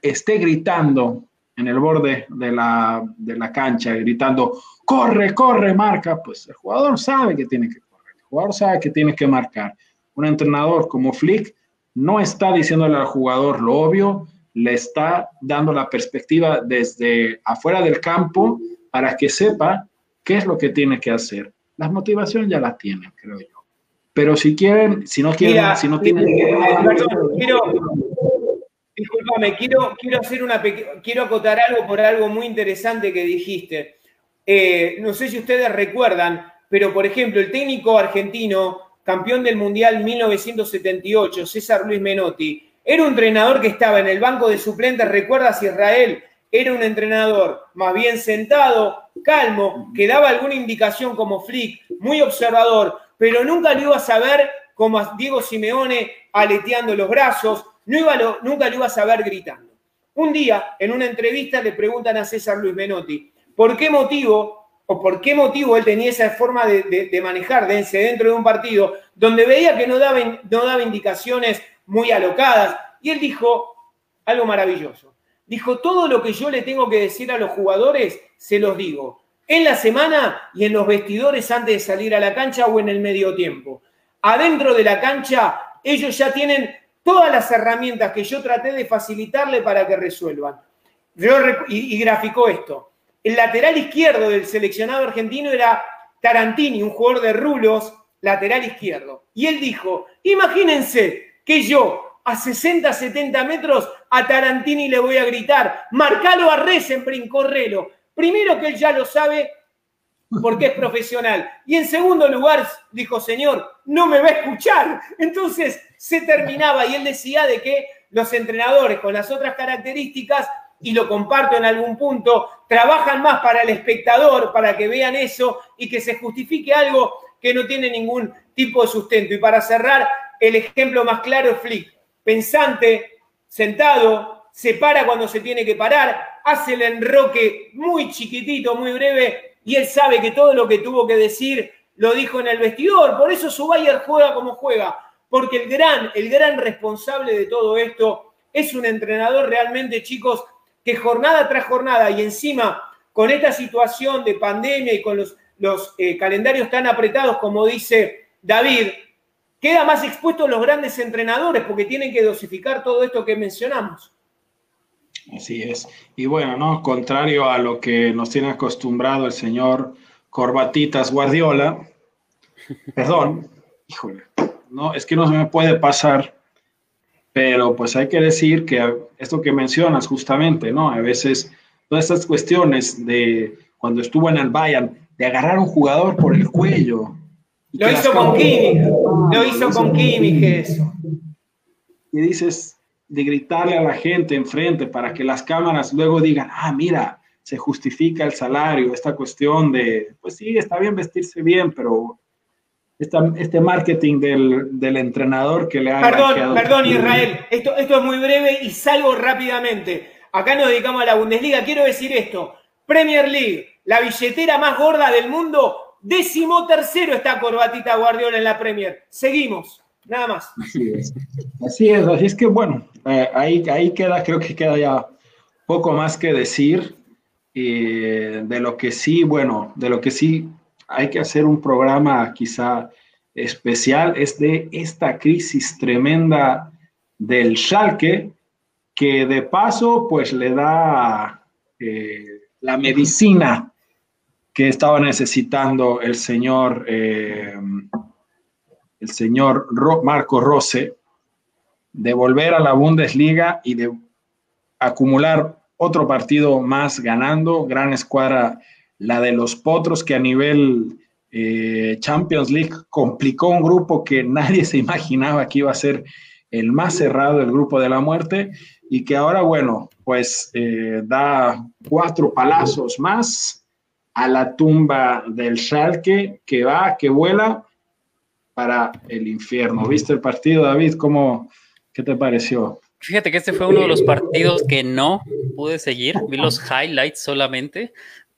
Speaker 1: esté gritando en el borde de la, de la cancha, gritando, corre, corre, marca, pues el jugador sabe que tiene que jugador sabe que tiene que marcar. Un entrenador como Flick no está diciéndole al jugador lo obvio, le está dando la perspectiva desde afuera del campo para que sepa qué es lo que tiene que hacer. La motivación ya la tienen, creo yo. Pero si quieren, si no quieren, si no tienen...
Speaker 2: quiero, discúlpame, quiero, quiero hacer una quiero acotar algo por algo muy interesante que dijiste. Eh, no sé si ustedes recuerdan, pero por ejemplo, el técnico argentino, campeón del Mundial 1978, César Luis Menotti, era un entrenador que estaba en el banco de suplentes, recuerdas Israel, era un entrenador más bien sentado, calmo, que daba alguna indicación como Flick, muy observador, pero nunca lo iba a saber como a Diego Simeone aleteando los brazos, no iba nunca lo iba a saber gritando. Un día, en una entrevista, le preguntan a César Luis Menotti, ¿por qué motivo o por qué motivo él tenía esa forma de, manejar dentro de un partido donde veía que no daba, no daba indicaciones muy alocadas. Y él dijo algo maravilloso. Dijo, todo lo que yo le tengo que decir a los jugadores, se los digo. En la semana y en los vestidores antes de salir a la cancha o en el medio tiempo. Adentro de la cancha, ellos ya tienen todas las herramientas que yo traté de facilitarle para que resuelvan. y, y graficó esto. El lateral izquierdo del seleccionado argentino era Tarantini, un jugador de rulos, lateral izquierdo. Y él dijo, imagínense que yo a 60, 70 metros a Tarantini le voy a gritar, marcalo a Resenbrin, correlo. Primero que él ya lo sabe porque es profesional. Y en segundo lugar, dijo, señor, no me va a escuchar. Entonces se terminaba y él decía de que los entrenadores con las otras características, y lo comparto en algún punto, trabajan más para el espectador, para que vean eso y que se justifique algo que no tiene ningún tipo de sustento. Y para cerrar, el ejemplo más claro es Flick. Pensante, sentado, se para cuando se tiene que parar, hace el enroque muy chiquitito, muy breve, y él sabe que todo lo que tuvo que decir lo dijo en el vestidor. Por eso su Bayern juega como juega, porque el gran, el gran responsable de todo esto es un entrenador realmente, chicos, que jornada tras jornada y encima con esta situación de pandemia y con los, los eh, calendarios tan apretados como dice David, queda más expuestos los grandes entrenadores porque tienen que dosificar todo esto que mencionamos.
Speaker 1: Así es. Y bueno, ¿no? Contrario a lo que nos tiene acostumbrado el señor Corbatitas Guardiola, perdón, híjole, no, es que no se me puede pasar, pero pues hay que decir que esto que mencionas justamente, ¿no? A veces todas estas cuestiones de cuando estuvo en el Bayern, de agarrar a un jugador por el cuello,
Speaker 2: lo hizo con Kimmich, lo hizo con Kimmich eso.
Speaker 1: Y dices, de gritarle a la gente enfrente para que las cámaras luego digan, ah, mira, se justifica el salario, esta cuestión de, pues sí, está bien vestirse bien, pero este marketing del, del, entrenador que le ha...
Speaker 2: Perdón, perdón Israel, esto, esto es muy breve y salgo rápidamente. Acá nos dedicamos a la Bundesliga, quiero decir esto, Premier League, la billetera más gorda del mundo, Décimo tercero está Corbatita Guardiola en la Premier. Seguimos, nada más.
Speaker 1: Así es, así es, así es que bueno, eh, ahí, ahí queda, creo que queda ya poco más que decir. de lo que sí, bueno, de lo que sí hay que hacer un programa quizá especial es de esta crisis tremenda del Schalke, que de paso pues le da eh, la medicina que estaba necesitando el señor, eh, el señor Marco Rose, de volver a la Bundesliga y de acumular otro partido más ganando, gran escuadra la de los Potros que a nivel eh, Champions League complicó un grupo que nadie se imaginaba que iba a ser el más cerrado, el grupo de la muerte, y que ahora, bueno, pues eh, da cuatro palazos más a la tumba del Schalke, que va, que vuela para el infierno. ¿Viste el partido, David? ¿Cómo, ¿Qué te pareció?
Speaker 3: Fíjate que este fue uno de los partidos que no pude seguir, vi los highlights solamente,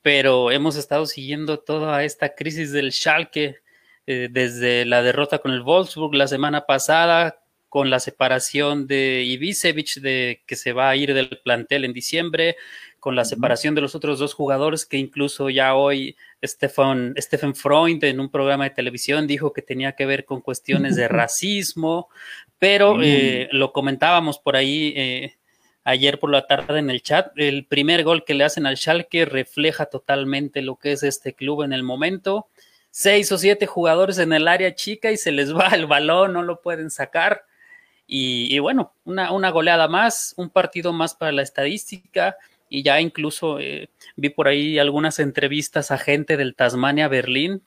Speaker 3: pero hemos estado siguiendo toda esta crisis del Schalke eh, desde la derrota con el Wolfsburg la semana pasada, con la separación de Ibisevic, de que se va a ir del plantel en diciembre, con la separación de los otros dos jugadores, que incluso ya hoy Stefan, Stephen Freund en un programa de televisión dijo que tenía que ver con cuestiones de racismo, pero eh, lo comentábamos por ahí. Eh, ayer por la tarde en el chat. El primer gol que le hacen al Schalke refleja totalmente lo que es este club en el momento. Seis o siete jugadores en el área chica y se les va el balón, no lo pueden sacar. Y, bueno, una, una, goleada más, un partido más para la estadística. Y ya incluso eh, vi por ahí algunas entrevistas a gente del Tasmania Berlín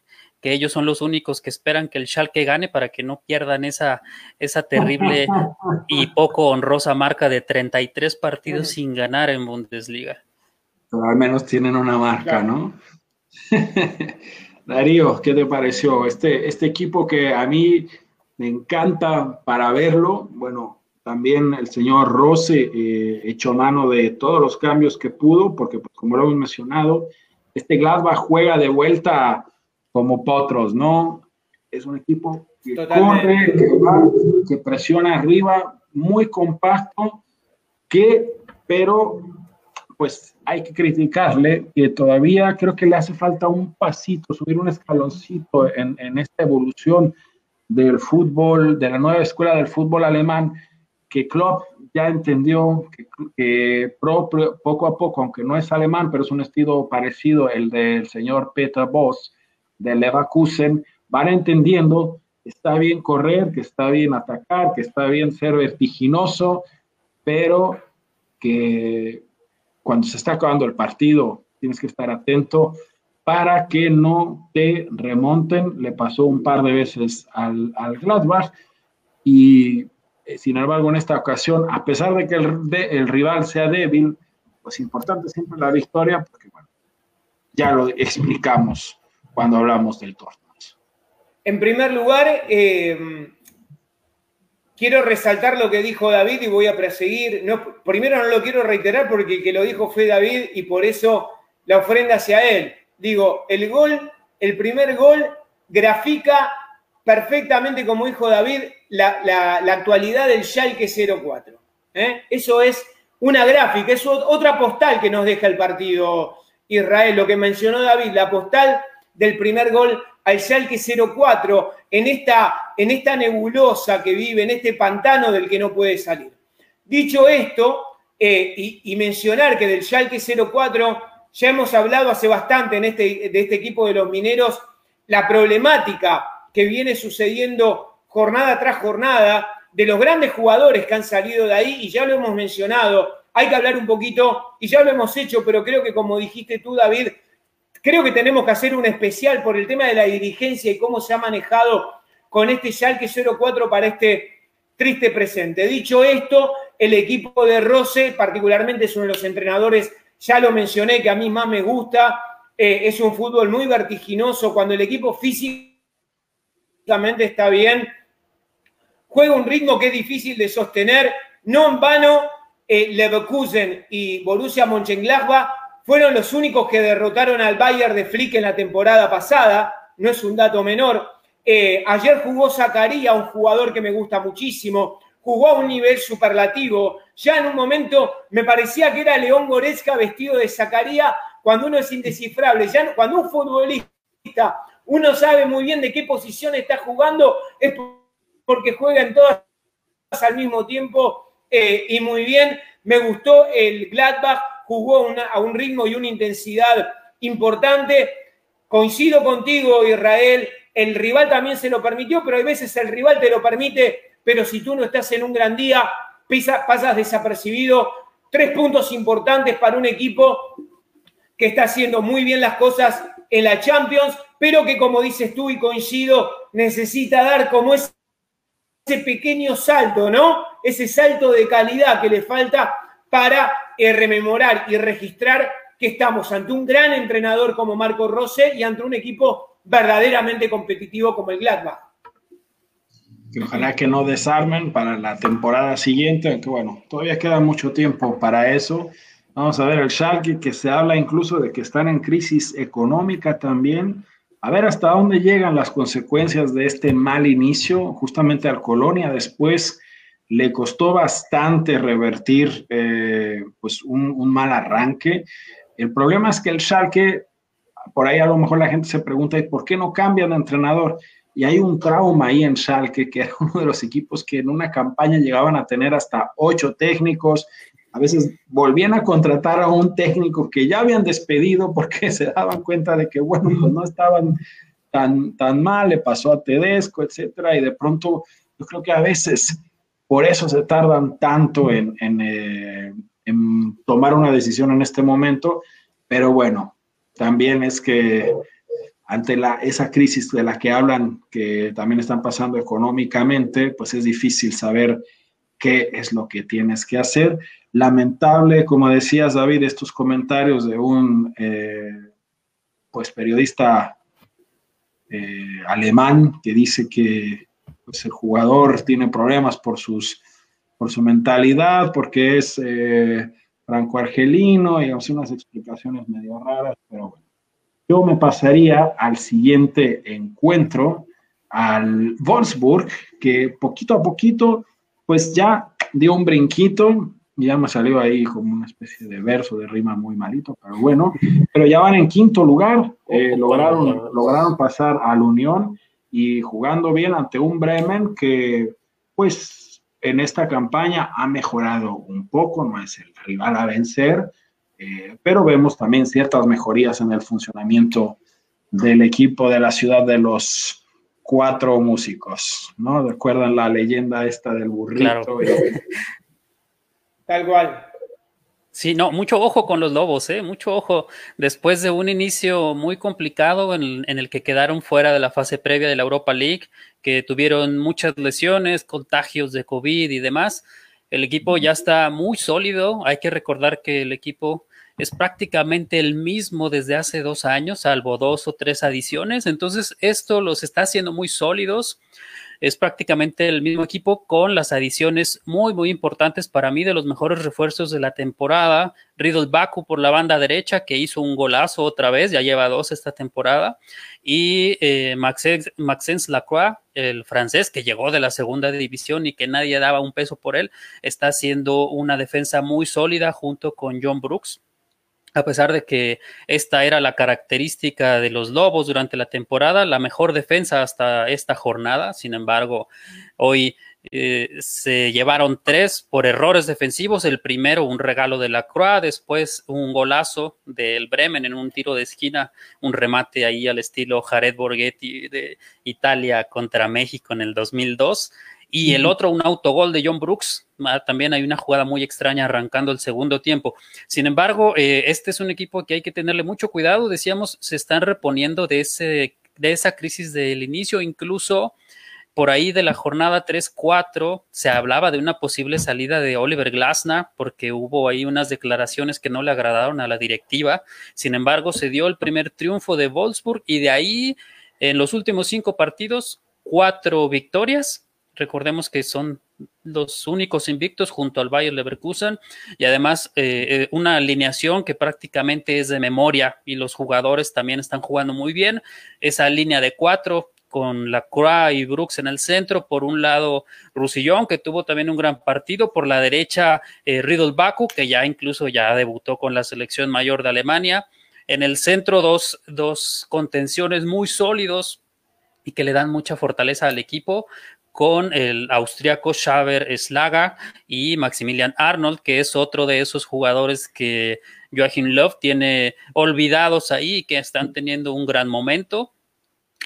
Speaker 3: que ellos son los únicos que esperan que el Schalke gane para que no pierdan esa, esa terrible y poco honrosa marca de 33 partidos sin ganar en Bundesliga.
Speaker 1: Pero al menos tienen una marca, ¿no? Darío, ¿qué te pareció? Este, este equipo que a mí me encanta para verlo, bueno, también el señor Rose eh, echó mano de todos los cambios que pudo, porque pues, como lo hemos mencionado, este Gladbach juega de vuelta como Potros, ¿no? Es un equipo que corre, que va, que presiona arriba, muy compacto, que, pero pues hay que criticarle que todavía creo que le hace falta un pasito, subir un escaloncito en, en esta evolución del fútbol, de la nueva escuela del fútbol alemán, que Klopp ya entendió que, que poco a poco, aunque no es alemán, pero es un estilo parecido el del señor Peter Boss, de Leverkusen van entendiendo que está bien correr, que está bien atacar, que está bien ser vertiginoso, pero que cuando se está acabando el partido tienes que estar atento para que no te remonten. Le pasó un par de veces al, Gladbach y eh, sin embargo en esta ocasión, a pesar de que el, el rival sea débil, pues importante siempre la victoria porque bueno, ya lo explicamos cuando hablamos del torneo.
Speaker 2: En primer lugar, eh, quiero resaltar lo que dijo David y voy a proseguir. Primero no lo quiero reiterar porque el que lo dijo fue David y por eso la ofrenda hacia él. Digo, el gol, el primer gol grafica perfectamente, como dijo David, la, actualidad del Schalke 04. ¿eh? Eso es una gráfica, es otra postal que nos deja el partido Israel. Lo que mencionó David, la postal del primer gol al Schalke 04 en esta, en esta nebulosa que vive, en este pantano del que no puede salir. Dicho esto, eh, y, mencionar que del Schalke 04 ya hemos hablado hace bastante en este, de este equipo de los mineros, la problemática que viene sucediendo jornada tras jornada, de los grandes jugadores que han salido de ahí, y ya lo hemos mencionado, hay que hablar un poquito, y ya lo hemos hecho, pero creo que como dijiste tú, David, Creo que tenemos que hacer un especial por el tema de la dirigencia y cómo se ha manejado con este Schalke 04 para este triste presente. Dicho esto, el equipo de Rose, particularmente es uno de los entrenadores, ya lo mencioné, que a mí más me gusta, eh, es un fútbol muy vertiginoso, cuando el equipo físicamente está bien, juega un ritmo que es difícil de sostener, no en vano, eh, Leverkusen y Borussia Mönchengladbach fueron los únicos que derrotaron al Bayern de Flick en la temporada pasada, no es un dato menor. Eh, ayer jugó Zacarías, un jugador que me gusta muchísimo, jugó a un nivel superlativo. Ya en un momento me parecía que era León Goretzka vestido de Zacarías cuando uno es indescifrable. Ya cuando un futbolista uno sabe muy bien de qué posición está jugando, es porque juegan todas al mismo tiempo eh, y muy bien. Me gustó el Gladbach, jugó a un ritmo y una intensidad importante. Coincido contigo, Israel, el rival también se lo permitió, pero hay veces el rival te lo permite, pero si tú no estás en un gran día, pasas desapercibido. Tres puntos importantes para un equipo que está haciendo muy bien las cosas en la Champions, pero que como dices tú y coincido, necesita dar como ese pequeño salto, ¿no? Ese salto de calidad que le falta para eh, rememorar y registrar que estamos ante un gran entrenador como Marco Rose y ante un equipo verdaderamente competitivo como el Gladbach.
Speaker 1: ojalá que no desarmen para la temporada siguiente, aunque bueno, todavía queda mucho tiempo para eso. Vamos a ver el Schalke, que se habla incluso de que están en crisis económica también. A ver hasta dónde llegan las consecuencias de este mal inicio, justamente al Colonia. Después le costó bastante revertir eh, pues un, mal arranque. El problema es que el Schalke, por ahí a lo mejor la gente se pregunta, ¿por qué no cambian de entrenador? Y hay un trauma ahí en Schalke, que era uno de los equipos que en una campaña llegaban a tener hasta ocho técnicos. A veces volvían a contratar a un técnico que ya habían despedido porque se daban cuenta de que, bueno, pues no estaban tan, tan mal, le pasó a Tedesco, etcétera, y de pronto yo creo que a veces por eso se tardan tanto eh, en tomar una decisión en este momento, pero bueno, también es que ante la, esa crisis de la que hablan, que también están pasando económicamente, pues es difícil saber qué es lo que tienes que hacer. Lamentable, como decías, David, estos comentarios de un eh, pues periodista eh, alemán que dice que pues, el jugador tiene problemas por sus por su mentalidad, porque es eh, franco-argelino, y hace unas explicaciones medio raras, pero bueno. Yo me pasaría al siguiente encuentro, al Wolfsburg, que poquito a poquito, pues ya dio un brinquito, ya me salió ahí como una especie de verso de rima muy malito, pero bueno, pero ya van en quinto lugar, eh, lograron, lograron pasar al Unión y jugando bien ante un Bremen que pues en esta campaña ha mejorado un poco, no es el rival a vencer, eh, pero vemos también ciertas mejorías en el funcionamiento del equipo de la ciudad de los cuatro músicos, ¿no? ¿Recuerdan la leyenda esta del burrito?
Speaker 2: Tal cual.
Speaker 3: Sí, no, mucho ojo con los Lobos, ¿eh? Mucho ojo. Después de un inicio muy complicado en, en, el que quedaron fuera de la fase previa de la Europa League, que tuvieron muchas lesiones, contagios de COVID y demás, el equipo ya está muy sólido. Hay que recordar que el equipo es prácticamente el mismo desde hace dos años, salvo dos o tres adiciones. Entonces, esto los está haciendo muy sólidos es prácticamente el mismo equipo con las adiciones muy, muy importantes para mí de los mejores refuerzos de la temporada. Riddle Baku por la banda derecha, que hizo un golazo otra vez, ya lleva dos esta temporada. Y eh, Maxence, Lacroix, el francés, que llegó de la segunda división y que nadie daba un peso por él, está haciendo una defensa muy sólida junto con John Brooks a pesar de que esta era la característica de los Lobos durante la temporada, la mejor defensa hasta esta jornada. Sin embargo, hoy eh, se llevaron tres por errores defensivos. El primero, un regalo de la Croix, después un golazo del Bremen en un tiro de esquina, un remate ahí al estilo Jared Borghetti de Italia contra México en el 2002. Y el otro, un autogol de John Brooks. También hay una jugada muy extraña arrancando el segundo tiempo. Sin embargo, eh, este es un equipo que hay que tenerle mucho cuidado. Decíamos, se están reponiendo de, ese, de esa crisis del inicio. Incluso por ahí de la jornada 3-4 se hablaba de una posible salida de Oliver Glasner porque hubo ahí unas declaraciones que no le agradaron a la directiva. Sin embargo, se dio el primer triunfo de Wolfsburg y de ahí en los últimos cinco partidos, cuatro victorias Recordemos que son los únicos invictos junto al Bayer Leverkusen y además eh, eh, una alineación que prácticamente es de memoria y los jugadores también están jugando muy bien. Esa línea de cuatro con la Croix y Brooks en el centro, por un lado Rusillón, que tuvo también un gran partido, por la derecha eh, Riddle Baku, que ya incluso ya debutó con la selección mayor de Alemania, En el centro, dos, dos contenciones muy sólidos y que le dan mucha fortaleza al equipo con el austriaco Xaver Slaga y Maximilian Arnold, que es otro de esos jugadores que Joachim Love tiene olvidados ahí, que están teniendo un gran momento.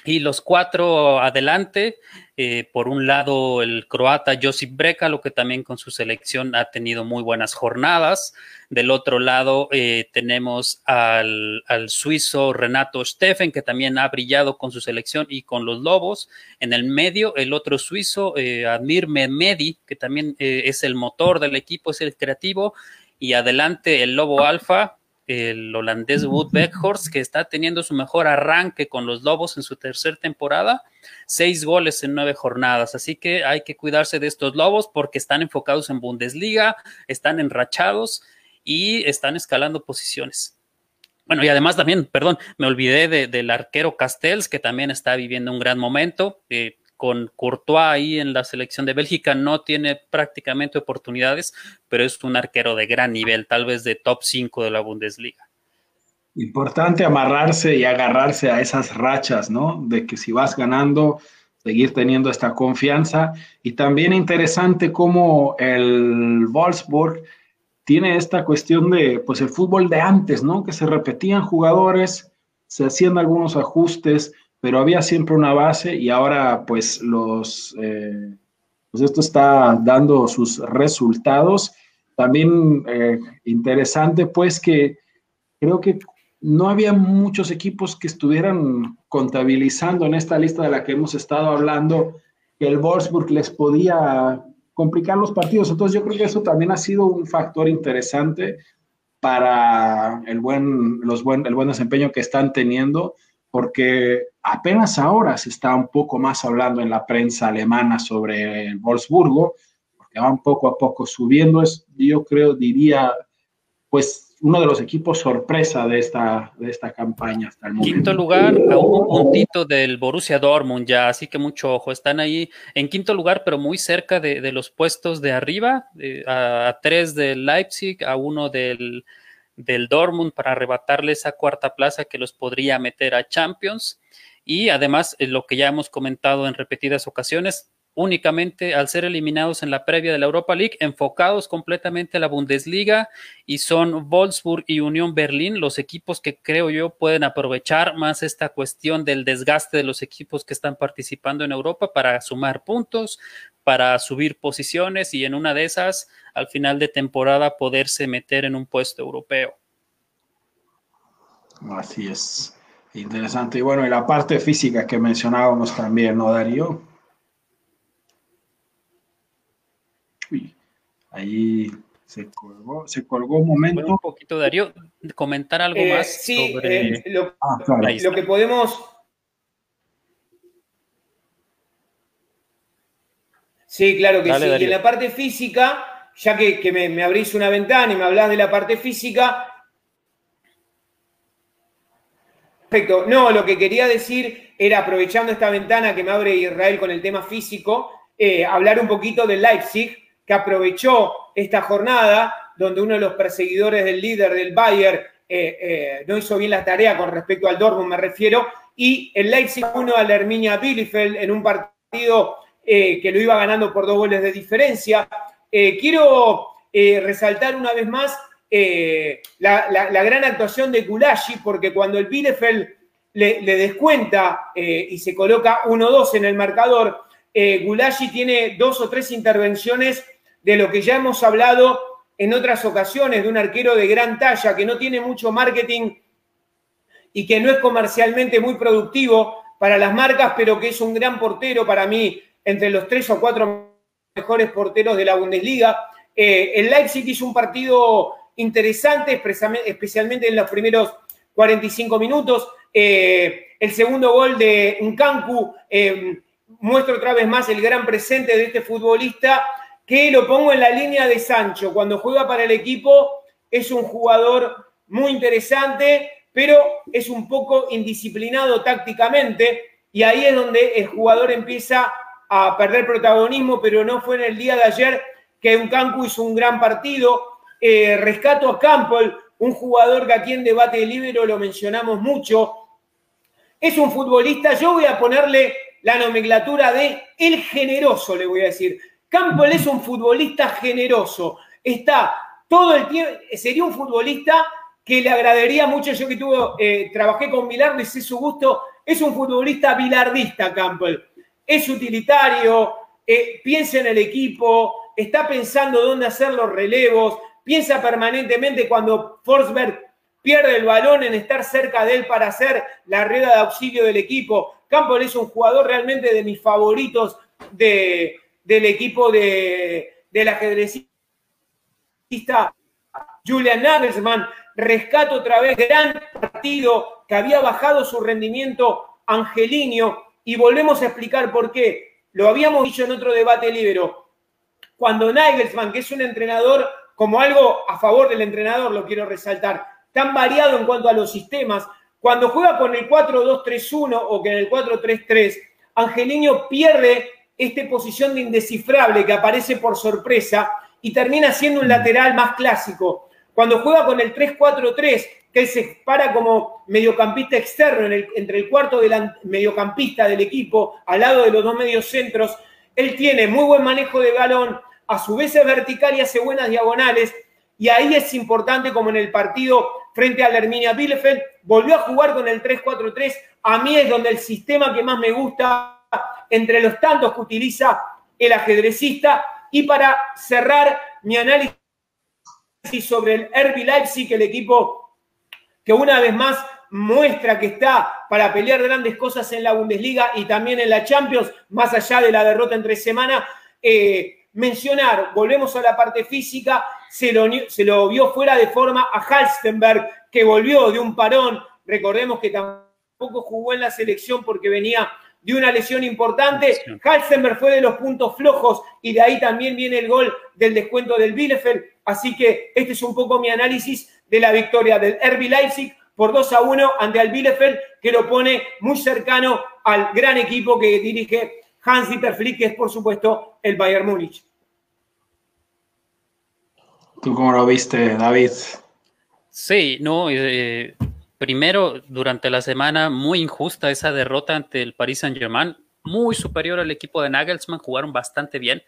Speaker 3: Y los cuatro adelante, eh, por un lado el croata Josip Breka, lo que también con su selección ha tenido muy buenas jornadas. Del otro lado eh, tenemos al, suizo Renato Steffen, que también ha brillado con su selección y con los Lobos. En el medio, el otro suizo, eh, Admir Mehmedi, que también es el motor del equipo, es el creativo. Y adelante el Lobo Alfa, el holandés Wood Beckhorst, que está teniendo su mejor arranque con los Lobos en su tercera temporada, seis goles en nueve jornadas. Así que hay que cuidarse de estos Lobos porque están enfocados en Bundesliga, están enrachados y están escalando posiciones. Bueno, y además también, perdón, me olvidé del arquero Castells, que también está viviendo un gran momento. Eh, con Courtois ahí en la selección de Bélgica, no tiene prácticamente oportunidades, pero es un arquero de gran nivel, tal vez de top 5 de la Bundesliga.
Speaker 1: Importante amarrarse y agarrarse a esas rachas, ¿no? De que si vas ganando, seguir teniendo esta confianza. Y también interesante cómo el Wolfsburg tiene esta cuestión de, pues, el fútbol de antes, ¿no? Que se repetían jugadores, se hacían algunos ajustes, pero había siempre una base y ahora pues los, eh, pues esto está dando sus resultados. También eh, interesante pues que creo que no había muchos equipos que estuvieran contabilizando en esta lista de la que hemos estado hablando que el Wolfsburg les podía complicar los partidos. Entonces yo creo que eso también ha sido un factor interesante para el buen, los buen, el buen desempeño que están teniendo porque apenas ahora se está un poco más hablando en la prensa alemana sobre el Wolfsburgo, porque van poco a poco subiendo, es, yo creo, diría, pues uno de los equipos sorpresa de esta, de esta campaña hasta el momento.
Speaker 3: Quinto lugar, a un puntito del Borussia Dortmund ya, así que mucho ojo, están ahí en quinto lugar, pero muy cerca de, los puestos de arriba, a, a, tres del Leipzig, a uno del del Dortmund para arrebatarle esa cuarta plaza que los podría meter a Champions. Y además, eh, lo que ya hemos comentado en repetidas ocasiones, únicamente al ser eliminados en la previa de la Europa League, enfocados completamente a la Bundesliga y son Wolfsburg y Unión Berlín los equipos que creo yo pueden aprovechar más esta cuestión del desgaste de los equipos que están participando en Europa para sumar puntos, para subir posiciones y en una de esas, al final de temporada, poderse meter en un puesto europeo.
Speaker 1: Así es. Interesante. Y bueno, y la parte física que mencionábamos también, ¿no, Darío? Uy, ahí se colgó, se colgó un momento.
Speaker 3: un poquito, Darío, comentar algo eh, más
Speaker 2: sí, sobre... Eh, lo, ah, lo que podemos Sí, claro que sí. Y en la parte física, ya que, me, abrís una ventana y me hablas de la parte física. Perfecto. No, lo que quería decir era, aprovechando esta ventana que me abre Israel con el tema físico, eh, hablar un poquito del Leipzig, que aprovechó esta jornada donde uno de los perseguidores del líder del Bayern eh, eh, no hizo bien la tarea con respecto al Dortmund, me refiero, y el Leipzig uno a la Herminia Bielefeld en un partido eh, que lo iba ganando por dos goles de diferencia. Quiero resaltar una vez más la, gran actuación de Gulashi, porque cuando el Bielefeld le, descuenta y se coloca 1-2 en el marcador, Gulashi tiene dos o tres intervenciones de lo que ya hemos hablado en otras ocasiones, de un arquero de gran talla que no tiene mucho marketing y que no es comercialmente muy productivo para las marcas, pero que es un gran portero para mí entre los tres o cuatro mejores porteros de la Bundesliga. Eh, el Leipzig hizo un partido interesante, especialmente en los primeros 45 minutos. Eh, el segundo gol de Nkanku eh, muestra otra vez más el gran presente de este futbolista, que lo pongo en la línea de Sancho. Cuando juega para el equipo es un jugador muy interesante, pero es un poco indisciplinado tácticamente, y ahí es donde el jugador empieza a perder protagonismo, pero no fue en el día de ayer que un Uncancu hizo un gran partido. Eh, rescato a Campbell, un jugador que aquí en Debate Libero lo mencionamos mucho. Es un futbolista, yo voy a ponerle la nomenclatura de el generoso, le voy a decir. Campbell es un futbolista generoso. Está todo el tiempo, sería un futbolista que le agradaría mucho, yo que tuve, eh, trabajé con Bilardo y sé su gusto, es un futbolista bilardista, Campbell. Es utilitario, eh, piensa en el equipo, está pensando dónde hacer los relevos, piensa permanentemente cuando Forsberg pierde el balón en estar cerca de él para hacer la rueda de auxilio del equipo. Campbell es un jugador realmente de mis favoritos de, del equipo de, del ajedrecista Julian Nagelsmann. Rescato otra vez, gran partido que había bajado su rendimiento Angelino y volvemos a explicar por qué. Lo habíamos dicho en otro debate libero. Cuando Nagelsmann, que es un entrenador como algo a favor del entrenador, lo quiero resaltar, tan variado en cuanto a los sistemas, cuando juega con el 4-2-3-1 o que en el 4-3-3, Angelino pierde esta posición de indescifrable que aparece por sorpresa y termina siendo un lateral más clásico. Cuando juega con el 3-4-3, que se para como mediocampista externo entre el cuarto del mediocampista del equipo, al lado de los dos mediocentros, él tiene muy buen manejo de balón, a su vez es vertical y hace buenas diagonales, y ahí es importante como en el partido frente a la Herminia Bielefeld, volvió a jugar con el 3-4-3, a mí es donde el sistema que más me gusta entre los tantos que utiliza el ajedrecista, y para cerrar mi análisis sobre el RB Leipzig, el equipo que una vez más muestra que está para pelear grandes cosas en la Bundesliga y también en la Champions, más allá de la derrota entre semana. Eh, mencionar, volvemos a la parte física, se lo, se lo vio fuera de forma a Halstenberg, que volvió de un parón. Recordemos que tampoco jugó en la selección porque venía de una lesión importante. Halstenberg fue de los puntos flojos y de ahí también viene el gol del descuento del Bielefeld. Así que este es un poco mi análisis de la victoria del RB Leipzig por 2 a 1 ante el Bielefeld, que lo pone muy cercano al gran equipo que dirige Hans-Dieter Flick, que es por supuesto el Bayern Múnich.
Speaker 1: ¿Tú cómo lo viste, David?
Speaker 3: Sí, no, eh, Primero, durante la semana, muy injusta esa derrota ante el Paris Saint-Germain, muy superior al equipo de Nagelsmann, jugaron bastante bien,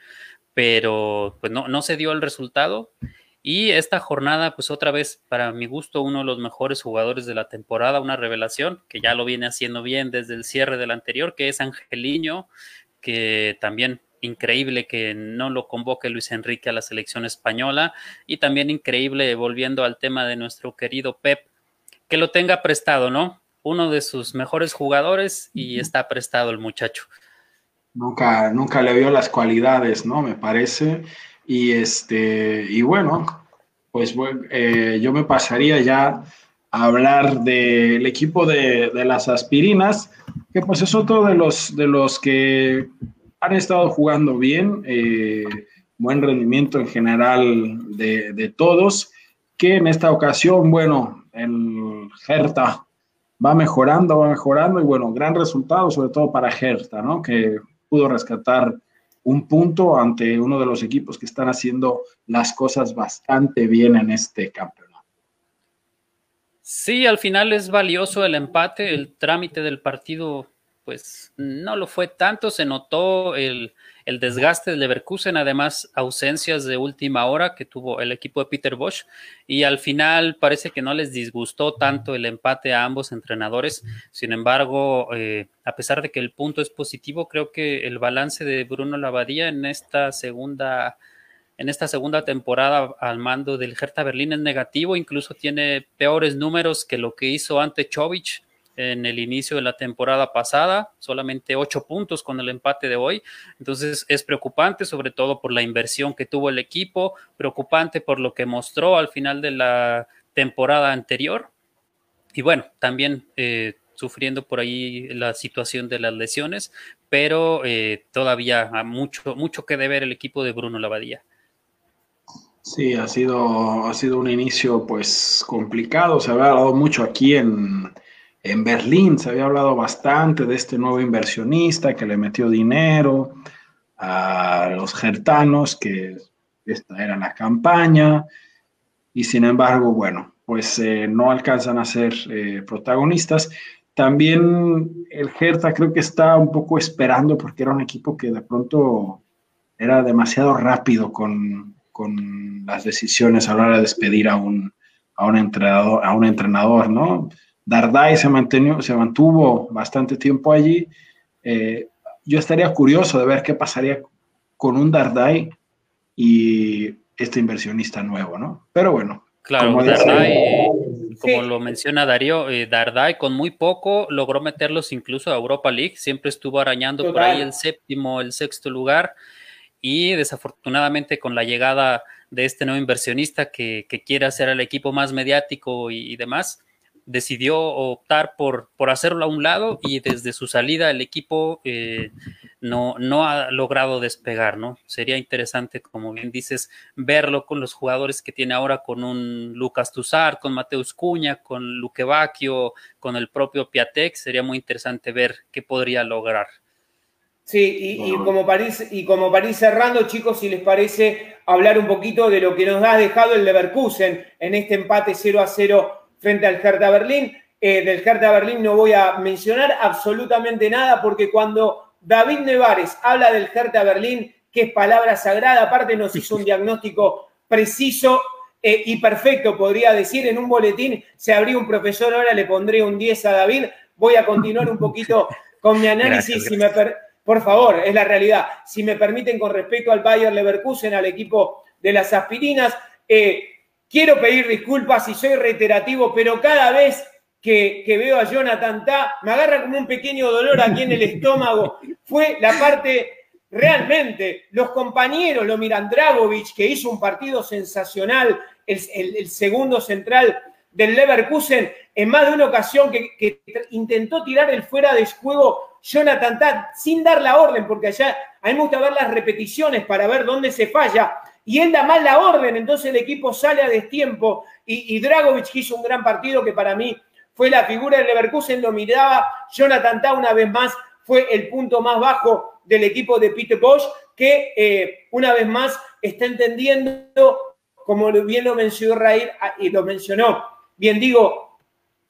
Speaker 3: pero pues no, no se dio el resultado. Y esta jornada, pues otra vez, para mi gusto, uno de los mejores jugadores de la temporada, una revelación, que ya lo viene haciendo bien desde el cierre del anterior, que es Angeliño, que también increíble que no lo convoque Luis Enrique a la selección española, y también increíble, volviendo al tema de nuestro querido Pep, que lo tenga prestado, ¿no? Uno de sus mejores jugadores y está prestado el muchacho.
Speaker 1: Nunca, nunca le vio las cualidades, ¿no? Me parece. Y este, y bueno, pues eh, yo me pasaría ya a hablar del equipo de, las aspirinas, que pues es otro de los, de los que han estado jugando bien, eh, buen rendimiento en general de, de todos, que en esta ocasión, bueno, el Hertha va mejorando, va mejorando y bueno, gran resultado sobre todo para Hertha, ¿no? Que pudo rescatar un punto ante uno de los equipos que están haciendo las cosas bastante bien en este campeonato.
Speaker 3: Sí, al final es valioso el empate, el trámite del partido pues no lo fue tanto, se notó el, el desgaste del Leverkusen, además ausencias de última hora que tuvo el equipo de Peter Bosch. Y al final parece que no les disgustó tanto el empate a ambos entrenadores. Sin embargo, eh, a pesar de que el punto es positivo, creo que el balance de Bruno Lavadía en esta segunda en esta segunda temporada al mando del Hertha Berlín es negativo, incluso tiene peores números que lo que hizo ante Chovich en el inicio de la temporada pasada, solamente ocho puntos con el empate de hoy. Entonces es preocupante, sobre todo por la inversión que tuvo el equipo, preocupante por lo que mostró al final de la temporada anterior. Y bueno, también eh, sufriendo por ahí la situación de las lesiones, pero eh, todavía hay mucho, mucho que deber el equipo de Bruno Lavadía.
Speaker 1: Sí, ha sido, ha sido un inicio pues complicado, se había hablado mucho aquí en, en Berlín se había hablado bastante de este nuevo inversionista que le metió dinero a los gertanos, que esta era la campaña, y sin embargo, bueno, pues eh, no alcanzan a ser eh, protagonistas. También el Hertha creo que está un poco esperando porque era un equipo que de pronto era demasiado rápido con, con las decisiones a la hora de despedir a un, a un entrenador, a un entrenador ¿no? Dardai se, se mantuvo bastante tiempo allí. Eh, yo estaría curioso de ver qué pasaría con un Dardai y este inversionista nuevo, ¿no? Pero bueno.
Speaker 3: Claro, como Dardai, como lo menciona Darío, eh, Dardai con muy poco logró meterlos incluso a Europa League, siempre estuvo arañando por ahí el séptimo, el sexto lugar y desafortunadamente con la llegada de este nuevo inversionista que, quiere hacer al equipo más mediático y demás, decidió optar por, por hacerlo a un lado y desde su salida el equipo eh, no, no ha logrado despegar, ¿no? Sería interesante, como bien dices, verlo con los jugadores que tiene ahora, con un Lucas Tuzar, con Mateus Cuña, con Luque Bacchio, con el propio Piatek, sería muy interesante ver qué podría lograr.
Speaker 2: Sí, y, como París, y como París cerrando, chicos, si les parece hablar un poquito de lo que nos ha dejado el Leverkusen en este empate 0 a 0 frente al Hertha Berlín. Eh, del Hertha Berlín no voy a mencionar absolutamente nada porque cuando David Nevares habla del Hertha Berlín, que es palabra sagrada, aparte nos hizo un diagnóstico preciso eh, y perfecto, podría decir, en un boletín se abrió un profesor, ahora le pondré un 10 a David, voy a continuar un poquito con mi análisis, si me por favor, es la realidad. Si me permiten, con respecto al Bayer Leverkusen, al equipo de las aspirinas, eh, Quiero pedir disculpas si soy reiterativo, pero cada vez que, veo a Jonathan Ta, me agarra como un pequeño dolor aquí en el estómago. Fue la parte, realmente, los compañeros, lo miran Dragovic, que hizo un partido sensacional, el, segundo central del Leverkusen, en más de una ocasión que, intentó tirar el fuera de juego Jonathan Ta sin dar la orden, porque allá a mí me gusta ver las repeticiones para ver dónde se falla y él da mal la orden, entonces el equipo sale a destiempo. Y, y Dragovic hizo un gran partido que para mí fue la figura del Leverkusen, lo miraba, Jonathan Ta una vez más fue el punto más bajo del equipo de Peter Bosch, que eh, una vez más está entendiendo, como bien lo mencionó Israel, ah, y lo mencionó, bien digo,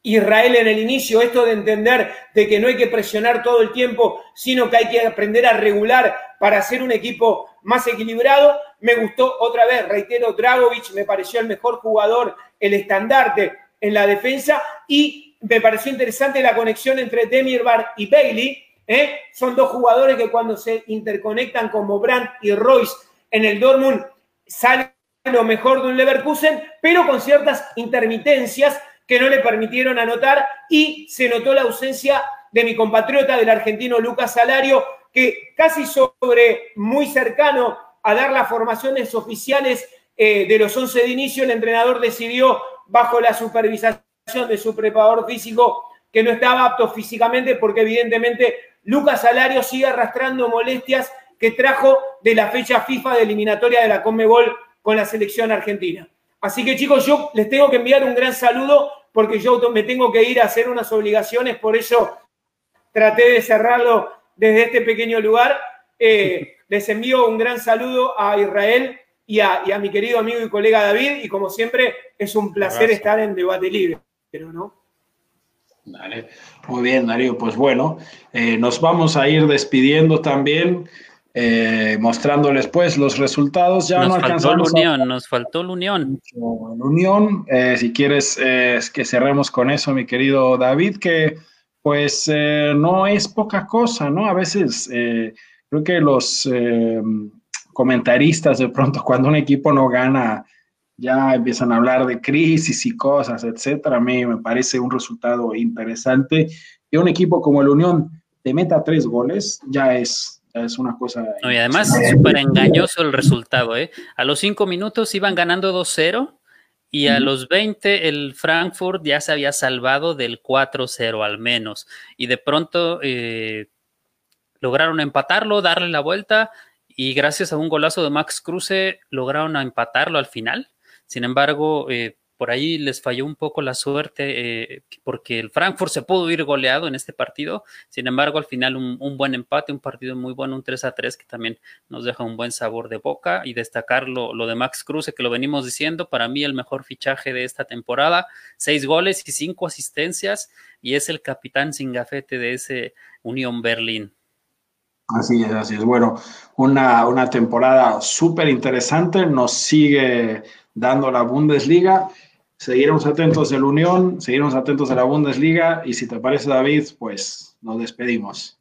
Speaker 2: Israel en el inicio, esto de entender de que no hay que presionar todo el tiempo, sino que hay que aprender a regular para ser un equipo más equilibrado. Me gustó otra vez, reitero, Dragovic me pareció el mejor jugador, el estandarte en la defensa y me pareció interesante la conexión entre Demirbar y Bailey. ¿eh? Son dos jugadores que cuando se interconectan como Brandt y Royce en el Dortmund sale lo mejor de un Leverkusen, pero con ciertas intermitencias que no le permitieron anotar y se notó la ausencia de mi compatriota del argentino Lucas Salario, que casi sobre muy cercano a dar las formaciones oficiales eh, de los 11 de inicio, el entrenador decidió, bajo la supervisación de su preparador físico, que no estaba apto físicamente, porque evidentemente Lucas Salario sigue arrastrando molestias que trajo de la fecha FIFA de eliminatoria de la Conmebol con la selección argentina. Así que chicos, yo les tengo que enviar un gran saludo porque yo me tengo que ir a hacer unas obligaciones, por eso traté de cerrarlo desde este pequeño lugar. Eh, les envío un gran saludo a Israel y a, mi querido amigo y colega David. Y como siempre, es un placer estar en Debate Libre. Pero no.
Speaker 1: Muy bien, Darío. Pues bueno, eh, nos vamos a ir despidiendo también. Eh, mostrándoles pues los resultados. Ya
Speaker 3: nos faltó la unión, nos faltó la unión.
Speaker 1: La unión, si quieres que cerremos con eso, mi querido David, que pues eh, no es poca cosa, ¿no? A veces eh, creo que los eh, comentaristas de pronto cuando un equipo no gana ya empiezan a hablar de crisis y cosas, etcétera. A mí me parece un resultado interesante. Y un equipo como el Unión te meta tres goles, ya es, es una cosa.
Speaker 3: No, y además, súper engañoso el resultado, ¿eh? A los cinco minutos iban ganando 2-0 y a los 20 el Frankfurt ya se había salvado del 4-0 al menos. Y de pronto eh, lograron empatarlo, darle la vuelta y gracias a un golazo de Max Kruse lograron empatarlo al final. Sin embargo, eh, por ahí les falló un poco la suerte eh, porque el Frankfurt se pudo ir goleado en este partido. Sin embargo, al final un, buen empate, un partido muy bueno, un 3 a 3 que también nos deja un buen sabor de boca y destacar lo, lo de Max Cruz, que lo venimos diciendo, para mí el mejor fichaje de esta temporada, seis goles y cinco asistencias y es el capitán sin gafete de ese Unión Berlín.
Speaker 1: Así es, así es. Bueno, una, una temporada súper interesante, nos sigue dando la Bundesliga. Seguiremos atentos de la Unión, seguiremos atentos de la Bundesliga y si te parece David, pues nos despedimos.